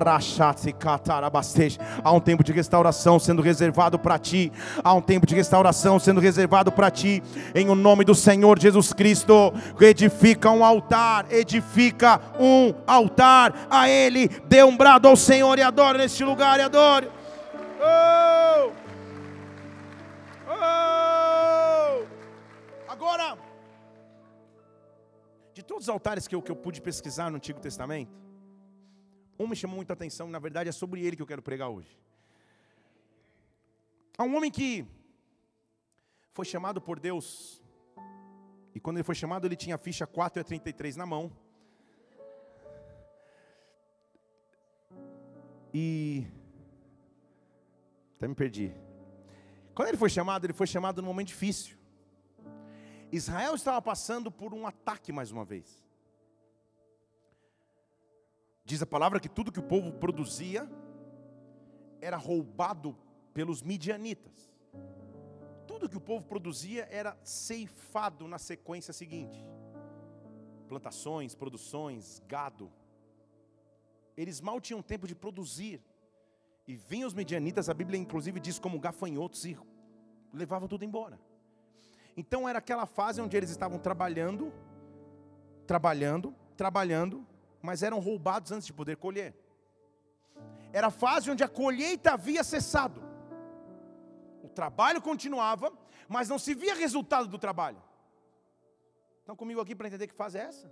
um tempo de restauração sendo reservado para ti. Há um tempo de restauração sendo reservado para ti. Em o nome do Senhor Jesus Cristo, edifica um altar, edifica um altar a ele. Dê um brado ao Senhor e adore neste lugar e adore. Oh! Todos os altares que eu, que eu pude pesquisar no Antigo Testamento, um me chamou muita atenção, na verdade é sobre ele que eu quero pregar hoje. Há um homem que foi chamado por Deus, e quando ele foi chamado, ele tinha a ficha 4 e a 33 na mão. E. Até me perdi. Quando ele foi chamado, ele foi chamado num momento difícil. Israel estava passando por um ataque mais uma vez. Diz a palavra que tudo que o povo produzia era roubado pelos midianitas. Tudo que o povo produzia era ceifado na sequência seguinte: plantações, produções, gado. Eles mal tinham tempo de produzir. E vinham os medianitas, a Bíblia inclusive diz como gafanhotos e levavam tudo embora. Então era aquela fase onde eles estavam trabalhando, trabalhando, trabalhando, mas eram roubados antes de poder colher. Era a fase onde a colheita havia cessado. O trabalho continuava, mas não se via resultado do trabalho. Estão comigo aqui para entender que fase é essa?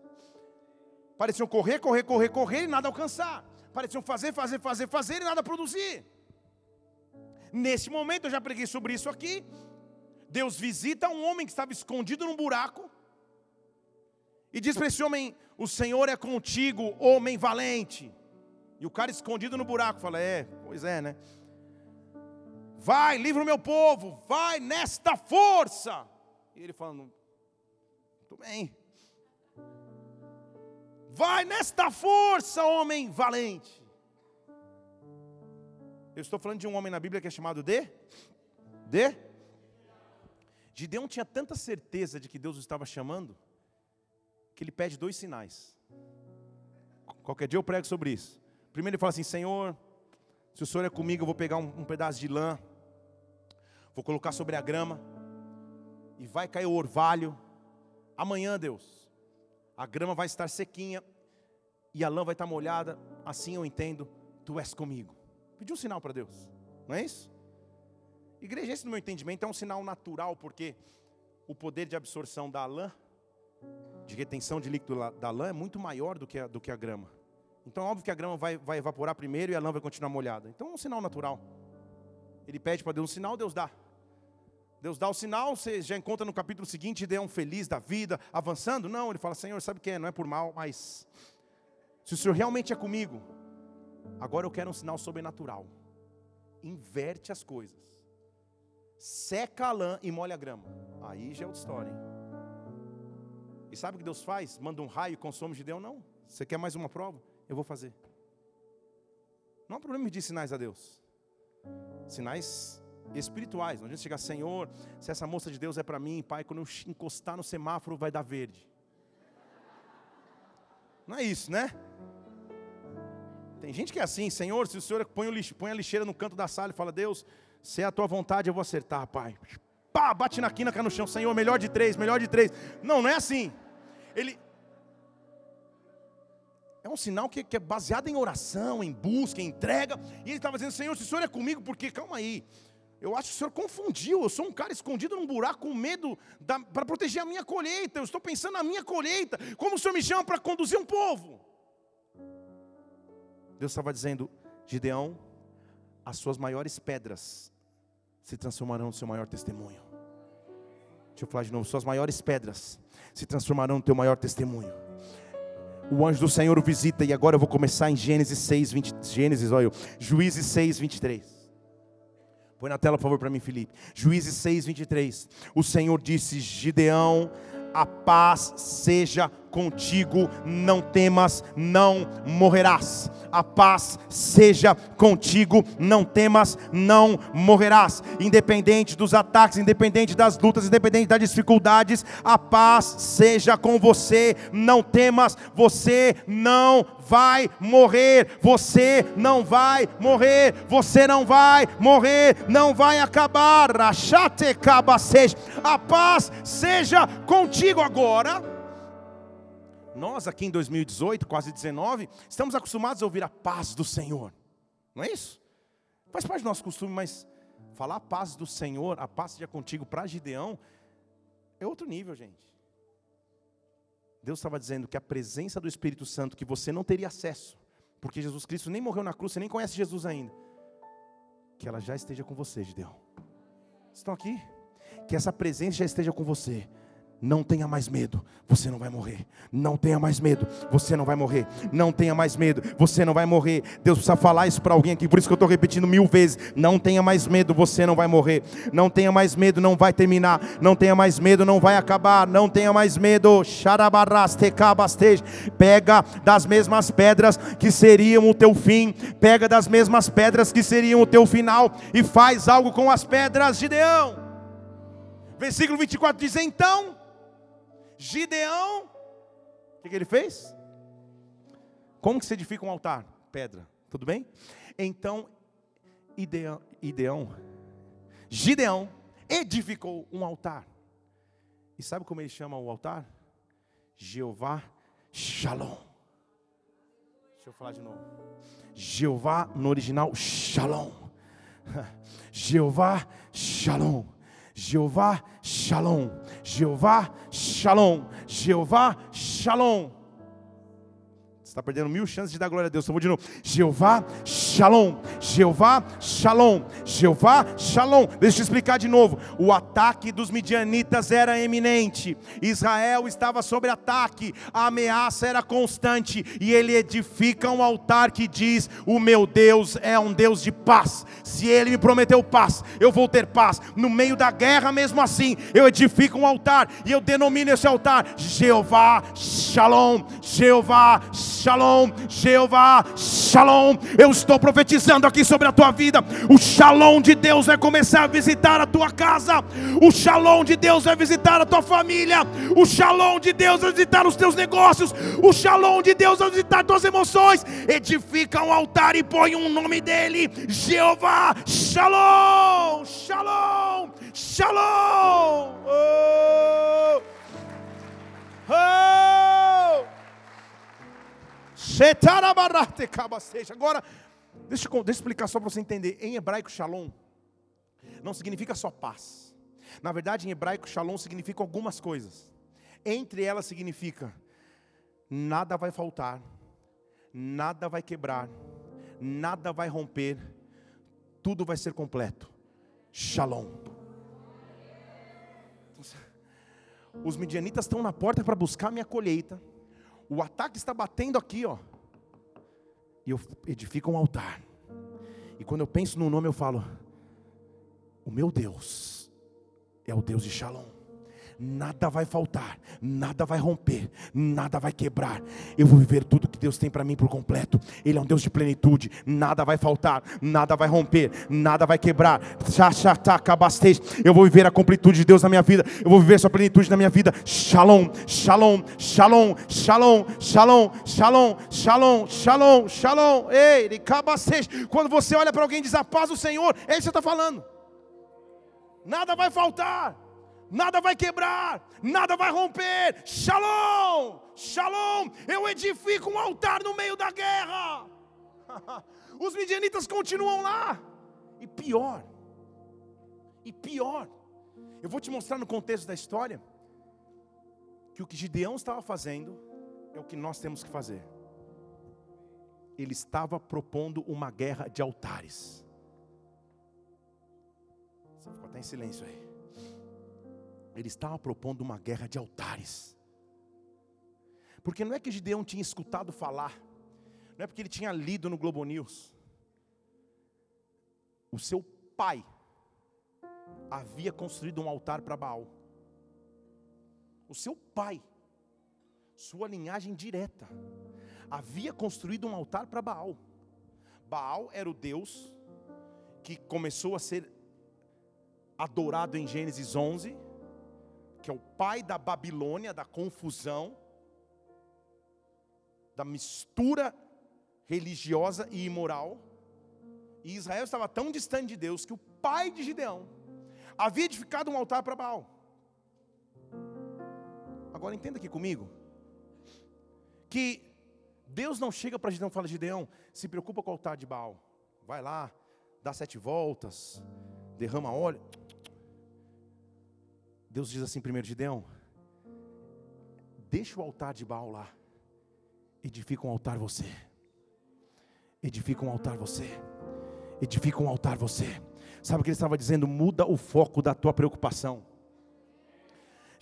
Pareciam correr, correr, correr, correr e nada alcançar. Pareciam fazer, fazer, fazer, fazer e nada produzir. Nesse momento, eu já preguei sobre isso aqui. Deus visita um homem que estava escondido num buraco e diz para esse homem: O Senhor é contigo, homem valente. E o cara escondido no buraco fala: É, pois é, né? Vai, livra o meu povo, vai nesta força. E ele falando: Tudo bem. Vai nesta força, homem valente. Eu estou falando de um homem na Bíblia que é chamado de de Gideão tinha tanta certeza de que Deus o estava chamando que ele pede dois sinais. Qualquer dia eu prego sobre isso. Primeiro ele fala assim: Senhor, se o Senhor é comigo, eu vou pegar um, um pedaço de lã, vou colocar sobre a grama, e vai cair o orvalho. Amanhã, Deus, a grama vai estar sequinha e a lã vai estar molhada. Assim eu entendo, tu és comigo. Pediu um sinal para Deus, não é isso? Igreja, esse no meu entendimento é um sinal natural, porque o poder de absorção da lã de retenção de líquido da lã é muito maior do que a, do que a grama. Então é óbvio que a grama vai, vai evaporar primeiro e a lã vai continuar molhada. Então é um sinal natural. Ele pede para Deus um sinal, Deus dá. Deus dá o sinal, você já encontra no capítulo seguinte, um feliz da vida, avançando. Não, ele fala, Senhor, sabe o que é? Não é por mal, mas se o Senhor realmente é comigo, agora eu quero um sinal sobrenatural. Inverte as coisas. Seca a lã e molha a grama. Aí já é outra história, hein? E sabe o que Deus faz? Manda um raio e consome Gideão? Não. Você quer mais uma prova? Eu vou fazer. Não há problema de sinais a Deus. Sinais espirituais. Não adianta chegar, Senhor, se essa moça de Deus é para mim, Pai, quando eu encostar no semáforo vai dar verde. Não é isso, né? Tem gente que é assim, Senhor, se o Senhor põe, o lixo, põe a lixeira no canto da sala e fala, Deus, se é a tua vontade, eu vou acertar, Pai. Pá, bate na quina, cai no chão, Senhor, melhor de três, melhor de três. Não, não é assim ele é um sinal que, que, é baseado em oração, em busca, em entrega. E ele estava dizendo: Senhor, se o Senhor é comigo, porque calma aí, eu acho que o Senhor confundiu. Eu sou um cara escondido num buraco com medo para proteger a minha colheita. Eu estou pensando na minha colheita. Como o Senhor me chama para conduzir um povo? Deus estava dizendo: Gideão, as suas maiores pedras se transformarão no seu maior testemunho. Deixa eu falar de novo: suas maiores pedras se transformarão no teu maior testemunho. O anjo do Senhor o visita, e agora eu vou começar em Gênesis 6, 20, Gênesis, olha, Juízes 6, 23. Põe na tela, por favor, para mim, Felipe. Juízes 6, 23. O Senhor disse: Gideão, a paz seja contigo, não temas, não morrerás. A paz seja contigo, não temas, não morrerás. Independente dos ataques, independente das lutas, independente das dificuldades, a paz seja com você, não temas, você não vai morrer, você não vai morrer, você não vai morrer, não vai acabar. A paz seja contigo agora nós aqui em 2018, quase 19, estamos acostumados a ouvir a paz do Senhor. Não é isso? Faz parte do nosso costume, mas falar a paz do Senhor, a paz seja contigo para Gideão, é outro nível, gente. Deus estava dizendo que a presença do Espírito Santo, que você não teria acesso, porque Jesus Cristo nem morreu na cruz, você nem conhece Jesus ainda, que ela já esteja com você, Gideão. Estão aqui? Que essa presença já esteja com você não tenha mais medo, você não vai morrer. Não tenha mais medo, você não vai morrer. Não tenha mais medo, você não vai morrer. Deus precisa falar isso para alguém aqui, por isso que eu estou repetindo mil vezes. Não tenha mais medo, você não vai morrer. Não tenha mais medo, não vai terminar. Não tenha mais medo, não vai acabar. Não tenha mais medo. Pega das mesmas pedras que seriam o teu fim. Pega das mesmas pedras que seriam o teu final. E faz algo com as pedras, Gideão. Versículo 24 diz: Então Gideão, o que, que ele fez? Como que se edifica um altar? Pedra, tudo bem? Então, Ideão, Ideão, Gideão edificou um altar E sabe como ele chama o altar? Jeová Shalom. Deixa eu falar de novo. Jeová no original Shalom. (laughs) Jeová Shalom. Jeová Shalom. Jeová Shalom. Jeová Shalom. Você está perdendo mil chances de dar glória a Deus. Então vou de novo. Jeová Shalom. Jeová Shalom. Jeová Shalom. Deixa eu explicar de novo. O ataque dos midianitas era eminente. Israel estava sob ataque. A ameaça era constante. E ele edifica um altar que diz: O meu Deus é um Deus de paz. Se ele me prometeu paz, eu vou ter paz. No meio da guerra, mesmo assim, eu edifico um altar. E eu denomino esse altar Jeová Shalom. Jeová Shalom. Jeová Shalom. Eu estou profetizando aqui sobre a tua vida. O Shalom de Deus vai começar a visitar a tua casa. O Shalom de Deus vai visitar a tua família. O Shalom de Deus vai visitar os teus negócios. O Shalom de Deus vai visitar as tuas emoções. Edifica um altar e põe um nome dele. Jeová Shalom. Shalom. Shalom. Oh. Oh. Agora, deixa eu, explicar só para você entender. Em hebraico, shalom não significa só paz. Na verdade, em hebraico, shalom significa algumas coisas. Entre elas significa nada vai faltar, nada vai quebrar, nada vai romper, tudo vai ser completo. Shalom. Os midianitas estão na porta para buscar minha colheita. O ataque está batendo aqui, ó. E eu edifico um altar. E quando eu penso no nome, eu falo: O meu Deus é o Deus de Shalom nada vai faltar, nada vai romper, nada vai quebrar. Eu vou viver tudo Deus tem para mim por completo. Ele é um Deus de plenitude, nada vai faltar, nada vai romper, nada vai quebrar. Eu vou viver a completude de Deus na minha vida, eu vou viver a sua plenitude na minha vida. Shalom, shalom, shalom, shalom, shalom, shalom, shalom, shalom, shalom. Ei, quando você olha para alguém e diz a paz do Senhor, é isso que você está falando. Nada vai faltar nada vai quebrar, nada vai romper. Shalom, shalom. Eu edifico um altar no meio da guerra. (laughs) Os midianitas continuam lá. E pior, e pior, eu vou te mostrar no contexto da história que o que Gideão estava fazendo é o que nós temos que fazer. Ele estava propondo uma guerra de altares. Você ficou até em silêncio aí. Ele estava propondo uma guerra de altares. Porque não é que Gideão tinha escutado falar, não é porque ele tinha lido no Globo News. O seu pai havia construído um altar para Baal. O seu pai, sua linhagem direta, havia construído um altar para Baal. Baal era o Deus que começou a ser adorado em Gênesis 11 que é o pai da Babilônia, da confusão, da mistura religiosa e imoral. E Israel estava tão distante de Deus que o pai de Gideão havia edificado um altar para Baal. Agora entenda aqui comigo que Deus não chega para Gideão e fala: Gideão, se preocupa com o altar de Baal. Vai lá, dá sete voltas, derrama óleo. Deus diz assim primeiro, Gideão, deixa o altar de Baal lá, edifica um altar você, edifica um altar você, edifica um altar você. Sabe o que ele estava dizendo? Muda o foco da tua preocupação.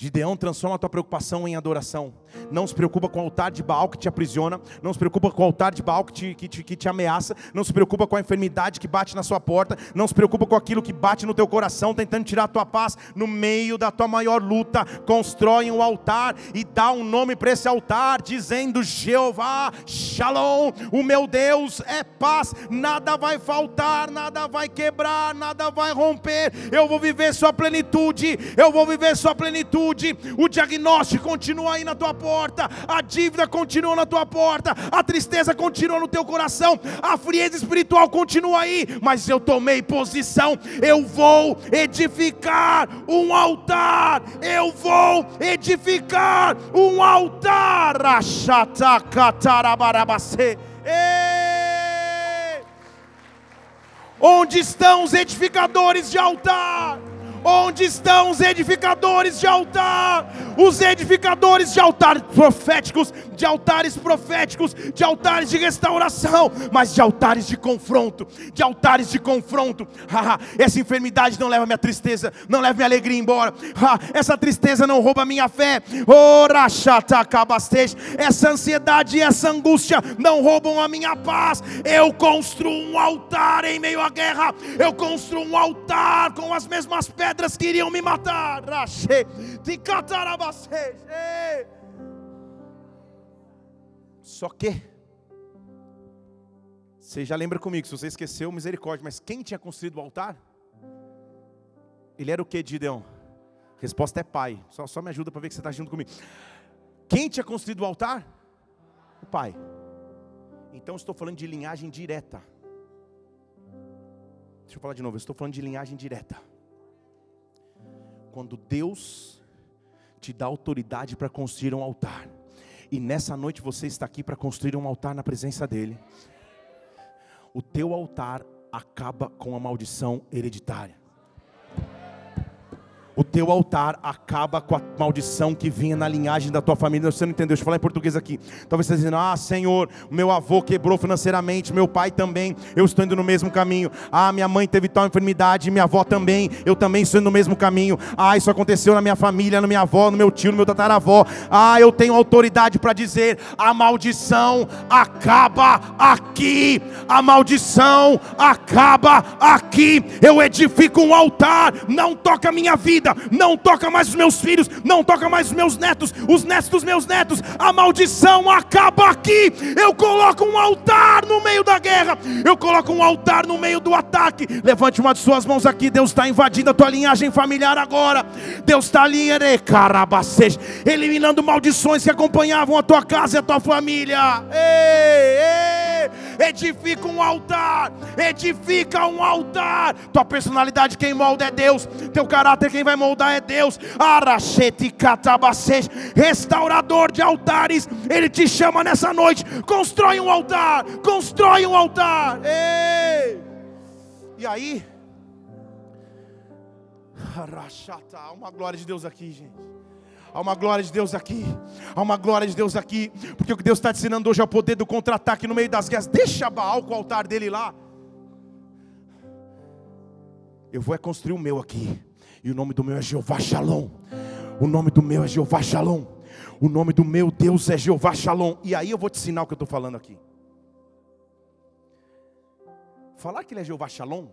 Gideão transforma a tua preocupação em adoração. Não se preocupa com o altar de Baal que te aprisiona. Não se preocupa com o altar de Baal que te, que, te, que te ameaça. Não se preocupa com a enfermidade que bate na sua porta. Não se preocupa com aquilo que bate no teu coração, tentando tirar a tua paz. No meio da tua maior luta, constrói um altar e dá um nome para esse altar, dizendo: Jeová, Shalom, o meu Deus é paz. Nada vai faltar, nada vai quebrar, nada vai romper. Eu vou viver sua plenitude. Eu vou viver sua plenitude saúde, o diagnóstico continua aí na tua porta, a dívida continua na tua porta, a tristeza continua no teu coração, a frieza espiritual continua aí, mas eu tomei posição, eu vou edificar um altar, eu vou edificar um altar. Onde estão os edificadores de altar? Onde estão os edificadores de altar? Os edificadores de altares proféticos, de altares proféticos, de altares de restauração, mas de altares de confronto, de altares de confronto. (laughs) Essa enfermidade não leva minha tristeza, não leva minha alegria embora. (laughs) Essa tristeza não rouba minha fé. Essa ansiedade e essa angústia não roubam a minha paz. Eu construo um altar em meio à guerra. Eu construo um altar com as mesmas pedras pedras queriam me matar. Só que, você já lembra comigo, se você esqueceu, misericórdia, mas quem tinha construído o altar? Ele era o que, Gideão? Resposta é pai. Só, só me ajuda para ver que você está junto comigo. Quem tinha construído o altar? O pai. Então estou falando de linhagem direta. Deixa eu falar de novo, eu estou falando de linhagem direta. Quando Deus te dá autoridade para construir um altar, e nessa noite você está aqui para construir um altar na presença dEle, o teu altar acaba com a maldição hereditária teu altar acaba com a maldição que vinha na linhagem da tua família. Você não entendeu? Deixa eu falar em português aqui. Talvez você dizendo: Ah, Senhor, meu avô quebrou financeiramente, meu pai também, eu estou indo no mesmo caminho. Ah, minha mãe teve tal enfermidade, minha avó também, eu também estou indo no mesmo caminho. Ah, isso aconteceu na minha família, na minha avó, no meu tio, no meu tataravó. Ah, eu tenho autoridade para dizer: a maldição acaba aqui. A maldição acaba aqui. Eu edifico um altar, não toca a minha vida vida, não toca mais os meus filhos, não toca mais os meus netos, os netos dos meus netos, a maldição acaba aqui. Eu coloco um altar no meio da guerra, eu coloco um altar no meio do ataque. Levante uma de suas mãos aqui, Deus está invadindo a tua linhagem familiar agora. Deus está ali, eliminando maldições que acompanhavam a tua casa e a tua família. Ei, ei, edifica um altar, edifica um altar. Tua personalidade quem molda é Deus, teu caráter quem vai moldar é Deus. Restaurador de altares, Ele te chama nessa noite. Constrói um altar, constrói um altar. Ei! E aí, uma glória de Deus aqui, gente. Há uma glória de Deus aqui. Há uma glória de Deus aqui. Porque o que Deus está te ensinando hoje é o poder do contra-ataque no meio das guerras. Deixa Baal com o altar dele lá. Eu vou é construir o meu aqui. E o nome do meu é Jeová Shalom. O nome do meu é Jeová Shalom. O nome do meu Deus é Jeová Shalom. E aí eu vou te ensinar o que eu estou falando aqui. Falar que ele é Jeová Shalom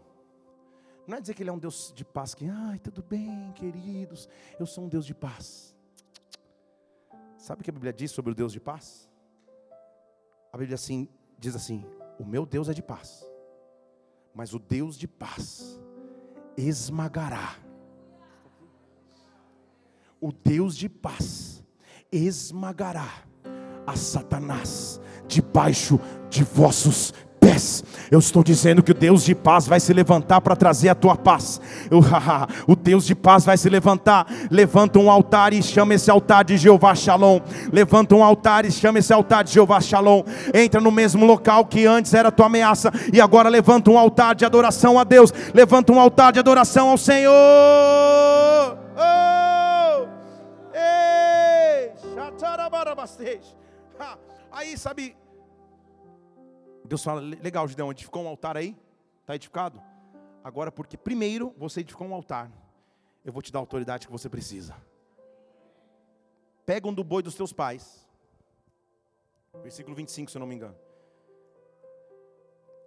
não é dizer que ele é um Deus de paz, que, ai, tudo bem, queridos, eu sou um Deus de paz. Sabe o que a Bíblia diz sobre o Deus de paz? A Bíblia assim, diz assim: O meu Deus é de paz, mas o Deus de paz esmagará o Deus de paz esmagará a Satanás debaixo de vossos pés. Eu estou dizendo que o Deus de paz vai se levantar para trazer a tua paz. Eu, (laughs) o Deus de paz vai se levantar. Levanta um altar e chama esse altar de Jeová Shalom. Levanta um altar e chama esse altar de Jeová Shalom. Entra no mesmo local que antes era tua ameaça e agora levanta um altar de adoração a Deus. Levanta um altar de adoração ao Senhor. Oh! Aí, sabe, Deus fala, legal, Gideão, edificou um altar aí? Está edificado? Agora, porque primeiro você edificou um altar, eu vou te dar a autoridade que você precisa. Pega um do boi dos teus pais. Versículo 25, se eu não me engano.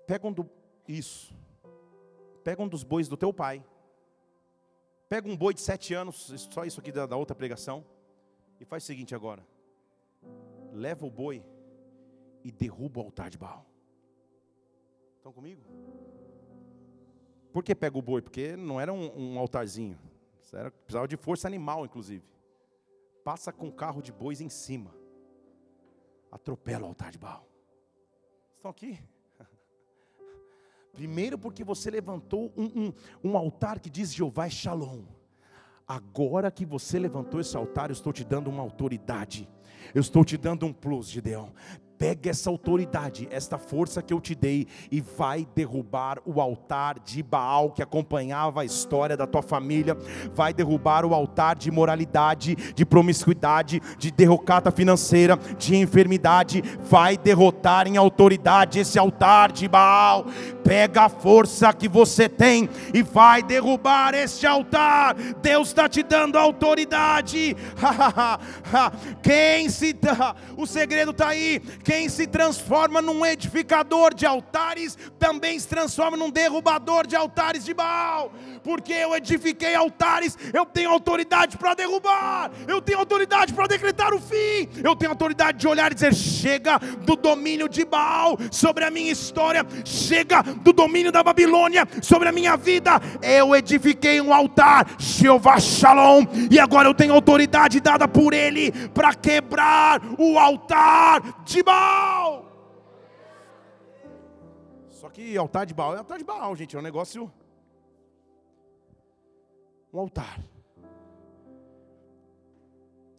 Pega um do. Isso. Pega um dos bois do teu pai. Pega um boi de sete anos, só isso aqui da, da outra pregação. E faz o seguinte agora: leva o boi e derruba o altar de Baal. Estão comigo? Por que pega o boi? Porque não era um, um altarzinho. Era, precisava de força animal, inclusive. passa com carro de bois em cima, atropela o altar de Baal. Estão aqui? (laughs) Primeiro, porque você levantou um, um, um altar que diz Jeová é Shalom. Agora que você levantou esse altar, eu estou te dando uma autoridade. Eu estou te dando um plus, Gideão. Pega essa autoridade, esta força que eu te dei e vai derrubar o altar de Baal que acompanhava a história da tua família, vai derrubar o altar de moralidade, de promiscuidade, de derrocata financeira, de enfermidade, vai derrotar em autoridade esse altar de Baal. Pega a força que você tem e vai derrubar este altar. Deus está te dando autoridade. (laughs) Quem se dá, o segredo está aí. Quem se transforma num edificador de altares, também se transforma num derrubador de altares de Baal. Porque eu edifiquei altares, eu tenho autoridade para derrubar, eu tenho autoridade para decretar o fim, eu tenho autoridade de olhar e dizer: chega do domínio de Baal sobre a minha história, chega do domínio da Babilônia sobre a minha vida. Eu edifiquei um altar, Jeová Shalom, e agora eu tenho autoridade dada por Ele para quebrar o altar de Baal. Baal. Só que altar de Baal é altar de Baal, gente. É um negócio. Um altar.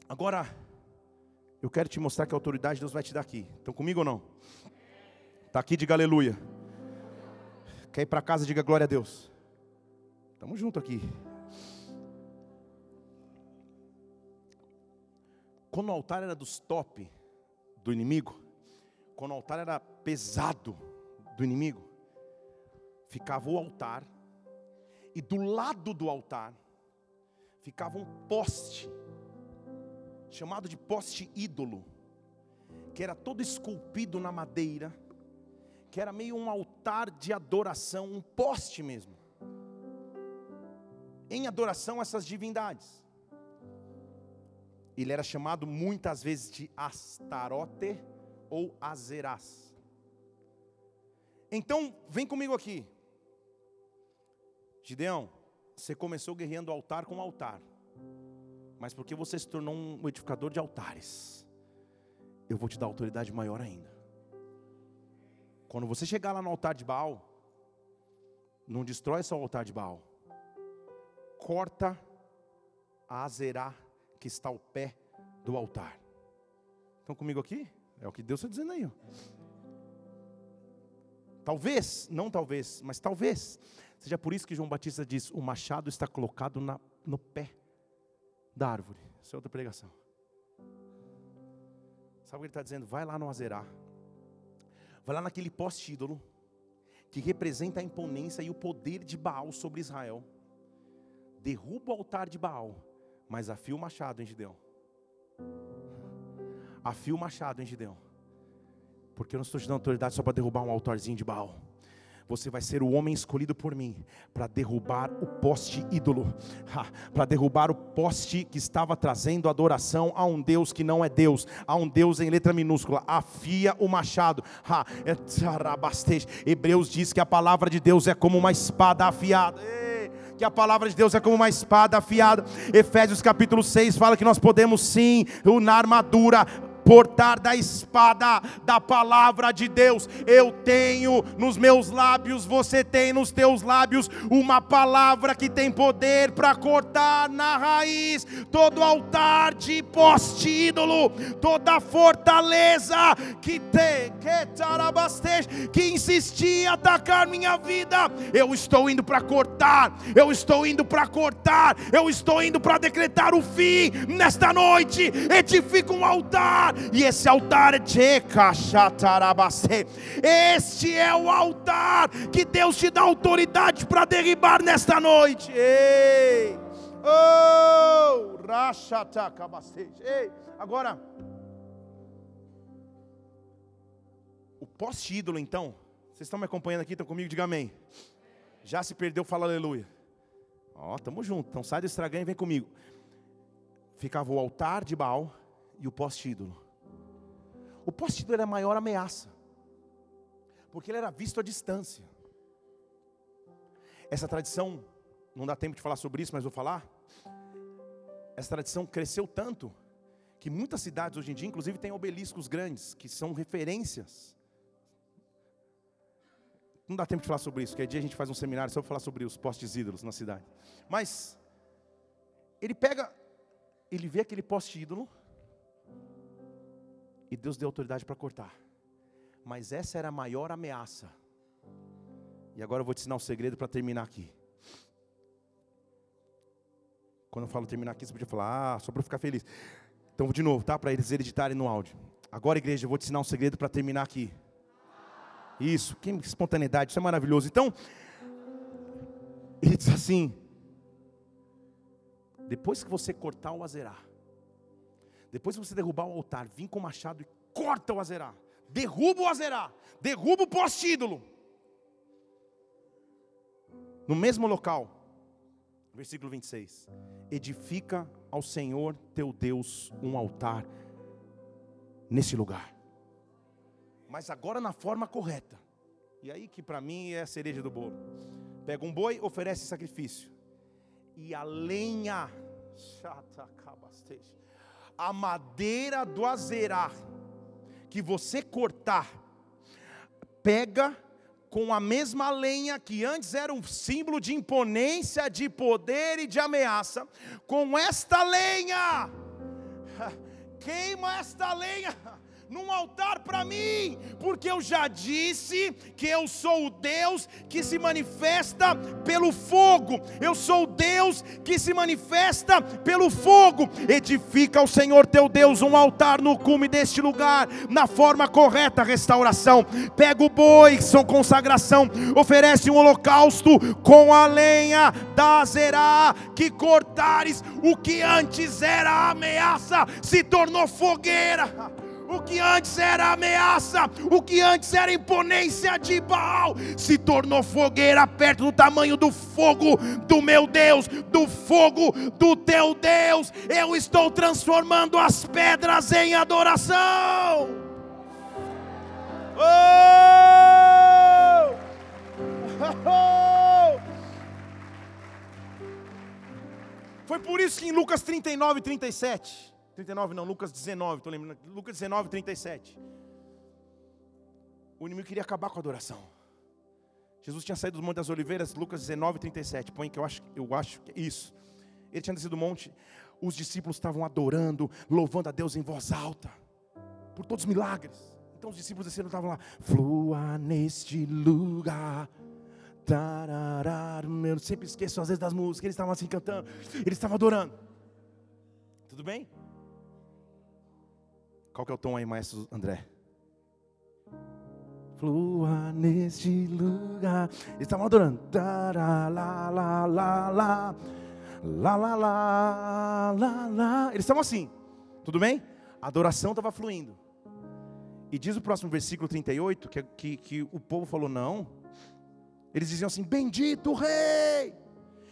Agora, eu quero te mostrar que a autoridade Deus vai te dar aqui. Estão comigo ou não? Está aqui, diga aleluia. Quer ir para casa, diga glória a Deus. Estamos junto aqui. Quando o altar era dos top do inimigo, quando o altar era pesado do inimigo, ficava o altar, e do lado do altar ficava um poste, chamado de poste ídolo, que era todo esculpido na madeira, que era meio um altar de adoração, um poste mesmo, em adoração a essas divindades. Ele era chamado muitas vezes de Astarote ou Azerás. Então, vem comigo aqui. Gideão, você começou guerreando altar com altar. Mas porque você se tornou um edificador de altares, eu vou te dar autoridade maior ainda. Quando você chegar lá no altar de Baal, não destrói só o altar de Baal. Corta a azerá que está ao pé do altar. Estão comigo aqui? É o que Deus está dizendo aí. Ó. Talvez, não talvez, mas talvez, seja por isso que João Batista diz: o machado está colocado na, no pé da árvore. Isso é outra pregação. Sabe o que ele está dizendo? Vai lá no Azerá, vai lá naquele poste ídolo, que representa a imponência e o poder de Baal sobre Israel. Derruba o altar de Baal, mas afia o machado em Gideão afia o machado, hein, Gideão? Porque eu não estou te dando autoridade só para derrubar um altarzinho de Baal. Você vai ser o homem escolhido por mim para derrubar o poste ídolo, para derrubar o poste que estava trazendo adoração a um Deus que não é Deus, a um Deus em letra minúscula. Afia o machado. É Hebreus diz que a palavra de Deus é como uma espada afiada que a palavra de Deus é como uma espada afiada. Efésios capítulo 6 fala que nós podemos sim, na armadura, portar da espada da palavra de Deus. Eu tenho nos meus lábios, você tem nos teus lábios uma palavra que tem poder para cortar na raiz todo altar de poste ídolo, toda fortaleza que tem, que, que insistia em atacar minha vida. Eu estou indo para cortar, eu estou indo para cortar, eu estou indo para decretar o fim nesta noite. Edifica um altar e esse altar é Este é o altar que Deus te dá autoridade para derribar nesta noite. Ei! Oh! Ei! Agora, o poste ídolo então, vocês estão me acompanhando aqui, estão comigo? Diga amém. Já se perdeu, fala aleluia. Ó, oh, tamo junto. Então sai do estraganho e vem comigo. Ficava o altar de Baal e o poste ídolo. O poste era a maior ameaça, porque ele era visto à distância. Essa tradição, não dá tempo de falar sobre isso, mas vou falar. Essa tradição cresceu tanto que muitas cidades hoje em dia, inclusive, têm obeliscos grandes, que são referências. Não dá tempo de falar sobre isso, que dia a gente faz um seminário só para falar sobre os postes ídolos na cidade. Mas, ele pega, ele vê aquele poste ídolo, e Deus deu autoridade para cortar. Mas essa era a maior ameaça. E agora eu vou te ensinar um segredo para terminar aqui. Quando eu falo terminar aqui, você podia falar, ah, só para ficar feliz. Então, de novo, tá? Para eles editarem no áudio. Agora, igreja, eu vou te ensinar um segredo para terminar aqui. Isso, que espontaneidade, isso é maravilhoso. Então, ele diz assim: depois que você cortar o azerar, depois você derrubar o altar, vim com o machado e corta o azerar, derruba o azerar, derruba o poste ídolo. No mesmo local, versículo 26. Edifica ao Senhor teu Deus um altar nesse lugar. Mas agora na forma correta. E aí que para mim é a cereja do bolo. Pega um boi, oferece sacrifício. E a lenha, a madeira do azerar que você cortar, pega com a mesma lenha que antes era um símbolo de imponência, de poder e de ameaça, com esta lenha, (laughs) queima esta lenha num altar para mim, porque eu já disse que eu sou o Deus que se manifesta pelo fogo, eu sou o Deus que se manifesta pelo fogo. Edifica ao Senhor teu Deus um altar no cume deste lugar, na forma correta, restauração. Pega o boi, são consagração, oferece um holocausto com a lenha da zerá, que cortares o que antes era ameaça, se tornou fogueira o que antes era ameaça, o que antes era imponência de Baal, se tornou fogueira perto do tamanho do fogo do meu Deus, do fogo do teu Deus. Eu estou transformando as pedras em adoração. Oh! oh! (laughs) Foi por isso que em Lucas 39, 37, 39 não, Lucas 19, estou lembrando. Lucas 19, 37. O inimigo queria acabar com a adoração. Jesus tinha saído do Monte das Oliveiras, Lucas 19, 37. Põe que eu acho, eu acho que é isso. Ele tinha descido do monte. Os discípulos estavam adorando, louvando a Deus em voz alta, por todos os milagres. Então os discípulos desceram estavam lá, flua neste lugar. Tararar, eu sempre esqueço às vezes das músicas. Eles estavam assim cantando, eles estavam adorando. Tudo bem? Qual que é o tom aí, maestro André? Flua neste lugar. Eles estavam adorando. Lá, lá, lá, lá, lá. Lá, lá, lá, lá. Eles estavam assim. Tudo bem? A adoração estava fluindo. E diz o próximo versículo 38 que, que, que o povo falou: não. Eles diziam assim: Bendito o Rei,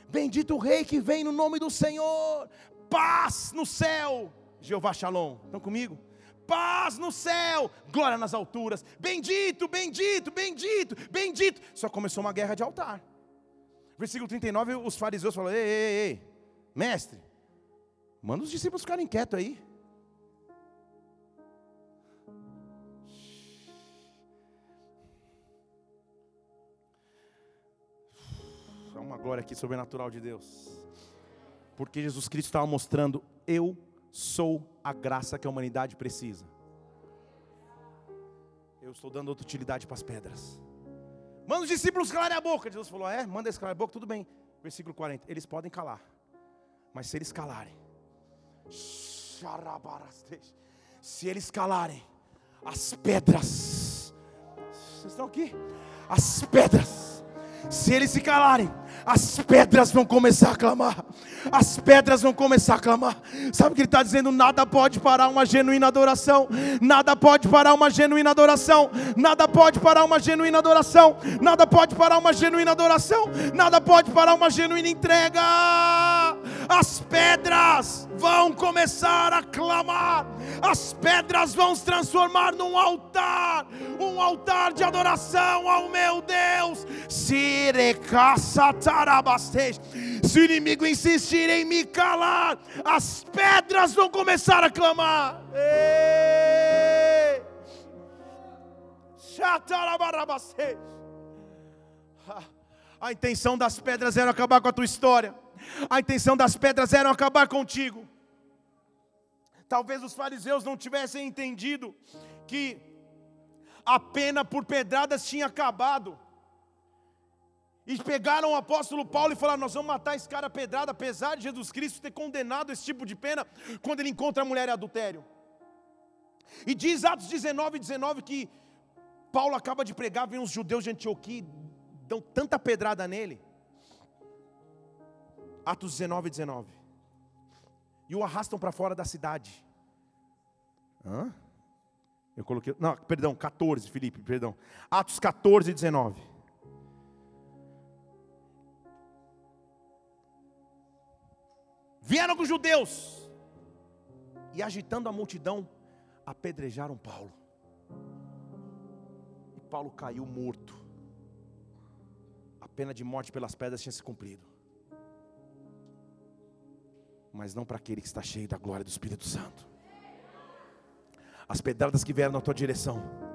bendito o Rei que vem no nome do Senhor, paz no céu. Jeová Shalom. Estão comigo? Paz no céu, glória nas alturas, bendito, bendito, bendito, bendito. Só começou uma guerra de altar. Versículo 39, os fariseus falaram: ei, ei, ei, mestre, manda os discípulos ficarem quietos aí. É uma glória aqui sobrenatural de Deus. Porque Jesus Cristo estava mostrando: eu sou a graça que a humanidade precisa. Eu estou dando outra utilidade para as pedras. Manda os discípulos calarem a boca. Jesus falou: É, manda eles calarem a boca, tudo bem. Versículo 40. Eles podem calar, mas se eles calarem, se eles calarem, as pedras, vocês estão aqui? As pedras, se eles se calarem, as pedras vão começar a clamar. As pedras vão começar a clamar. Sabe o que ele está dizendo? Nada pode parar uma genuína adoração. Nada pode parar uma genuína adoração. Nada pode parar uma genuína adoração. Nada pode parar uma genuína adoração. Nada pode parar uma genuína entrega. As pedras vão começar a clamar. As pedras vão se transformar num altar. Um altar de adoração ao meu Deus. Se o inimigo insistir em me calar, as pedras vão começar a clamar. Ei! Xatarabarabacês. A intenção das pedras era acabar com a tua história. A intenção das pedras era acabar contigo. Talvez os fariseus não tivessem entendido que a pena por pedradas tinha acabado. E pegaram o apóstolo Paulo e falaram: Nós vamos matar esse cara pedrada, apesar de Jesus Cristo ter condenado esse tipo de pena quando ele encontra a mulher em adultério. E diz Atos 19, 19 que Paulo acaba de pregar, vem uns judeus de Antioquia dão tanta pedrada nele. Atos 19, 19. E o arrastam para fora da cidade. Hã? Eu coloquei. Não, perdão, 14, Felipe, perdão. Atos 14, 19. Vieram com os judeus. E agitando a multidão, apedrejaram Paulo. E Paulo caiu morto pena de morte pelas pedras tinha se cumprido. Mas não para aquele que está cheio da glória do Espírito Santo. As pedradas que vieram na tua direção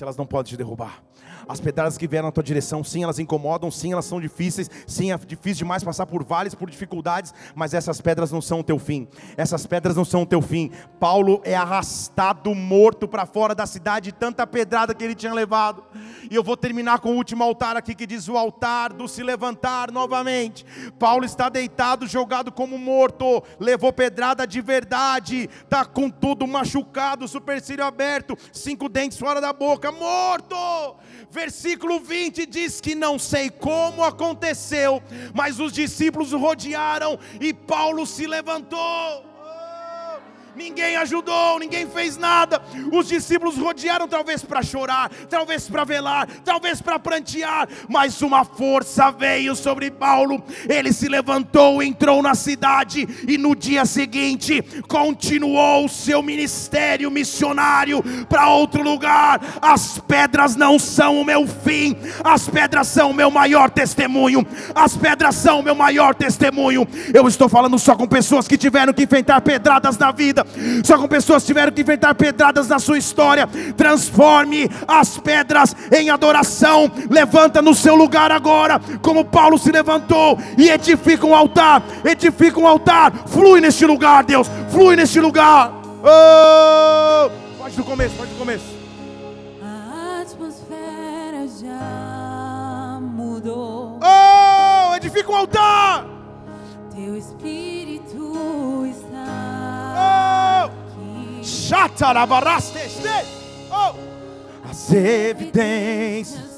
elas não podem te derrubar. As pedradas que vieram na tua direção, sim, elas incomodam, sim, elas são difíceis, sim, é difícil demais passar por vales, por dificuldades, mas essas pedras não são o teu fim. Essas pedras não são o teu fim. Paulo é arrastado morto para fora da cidade, tanta pedrada que ele tinha levado. E eu vou terminar com o último altar aqui que diz o altar do se levantar novamente. Paulo está deitado, jogado como morto, levou pedrada de verdade, está com tudo machucado, supercílio aberto cinco dentes fora da boca, morto. Versículo 20 diz que não sei como aconteceu, mas os discípulos o rodearam e Paulo se levantou ninguém ajudou, ninguém fez nada. Os discípulos rodearam, talvez para chorar, talvez para velar, talvez para prantear, mas uma força veio sobre Paulo. Ele se levantou, entrou na cidade e no dia seguinte continuou o seu ministério missionário para outro lugar. As pedras não são o meu fim, as pedras são o meu maior testemunho. As pedras são o meu maior testemunho. Eu estou falando só com pessoas que tiveram que enfrentar pedradas na vida, só com pessoas que tiveram que enfrentar pedradas na sua história. Transforme as pedras em adoração. Levanta no seu lugar agora, como Paulo se levantou e edifica um altar. Edifica um altar. Flui neste lugar, Deus. Flui neste lugar. Oh! Pode do começo, pode do começo. A atmosfera já mudou. Oh! Edifica um altar. Teu espírito Oh! As evidências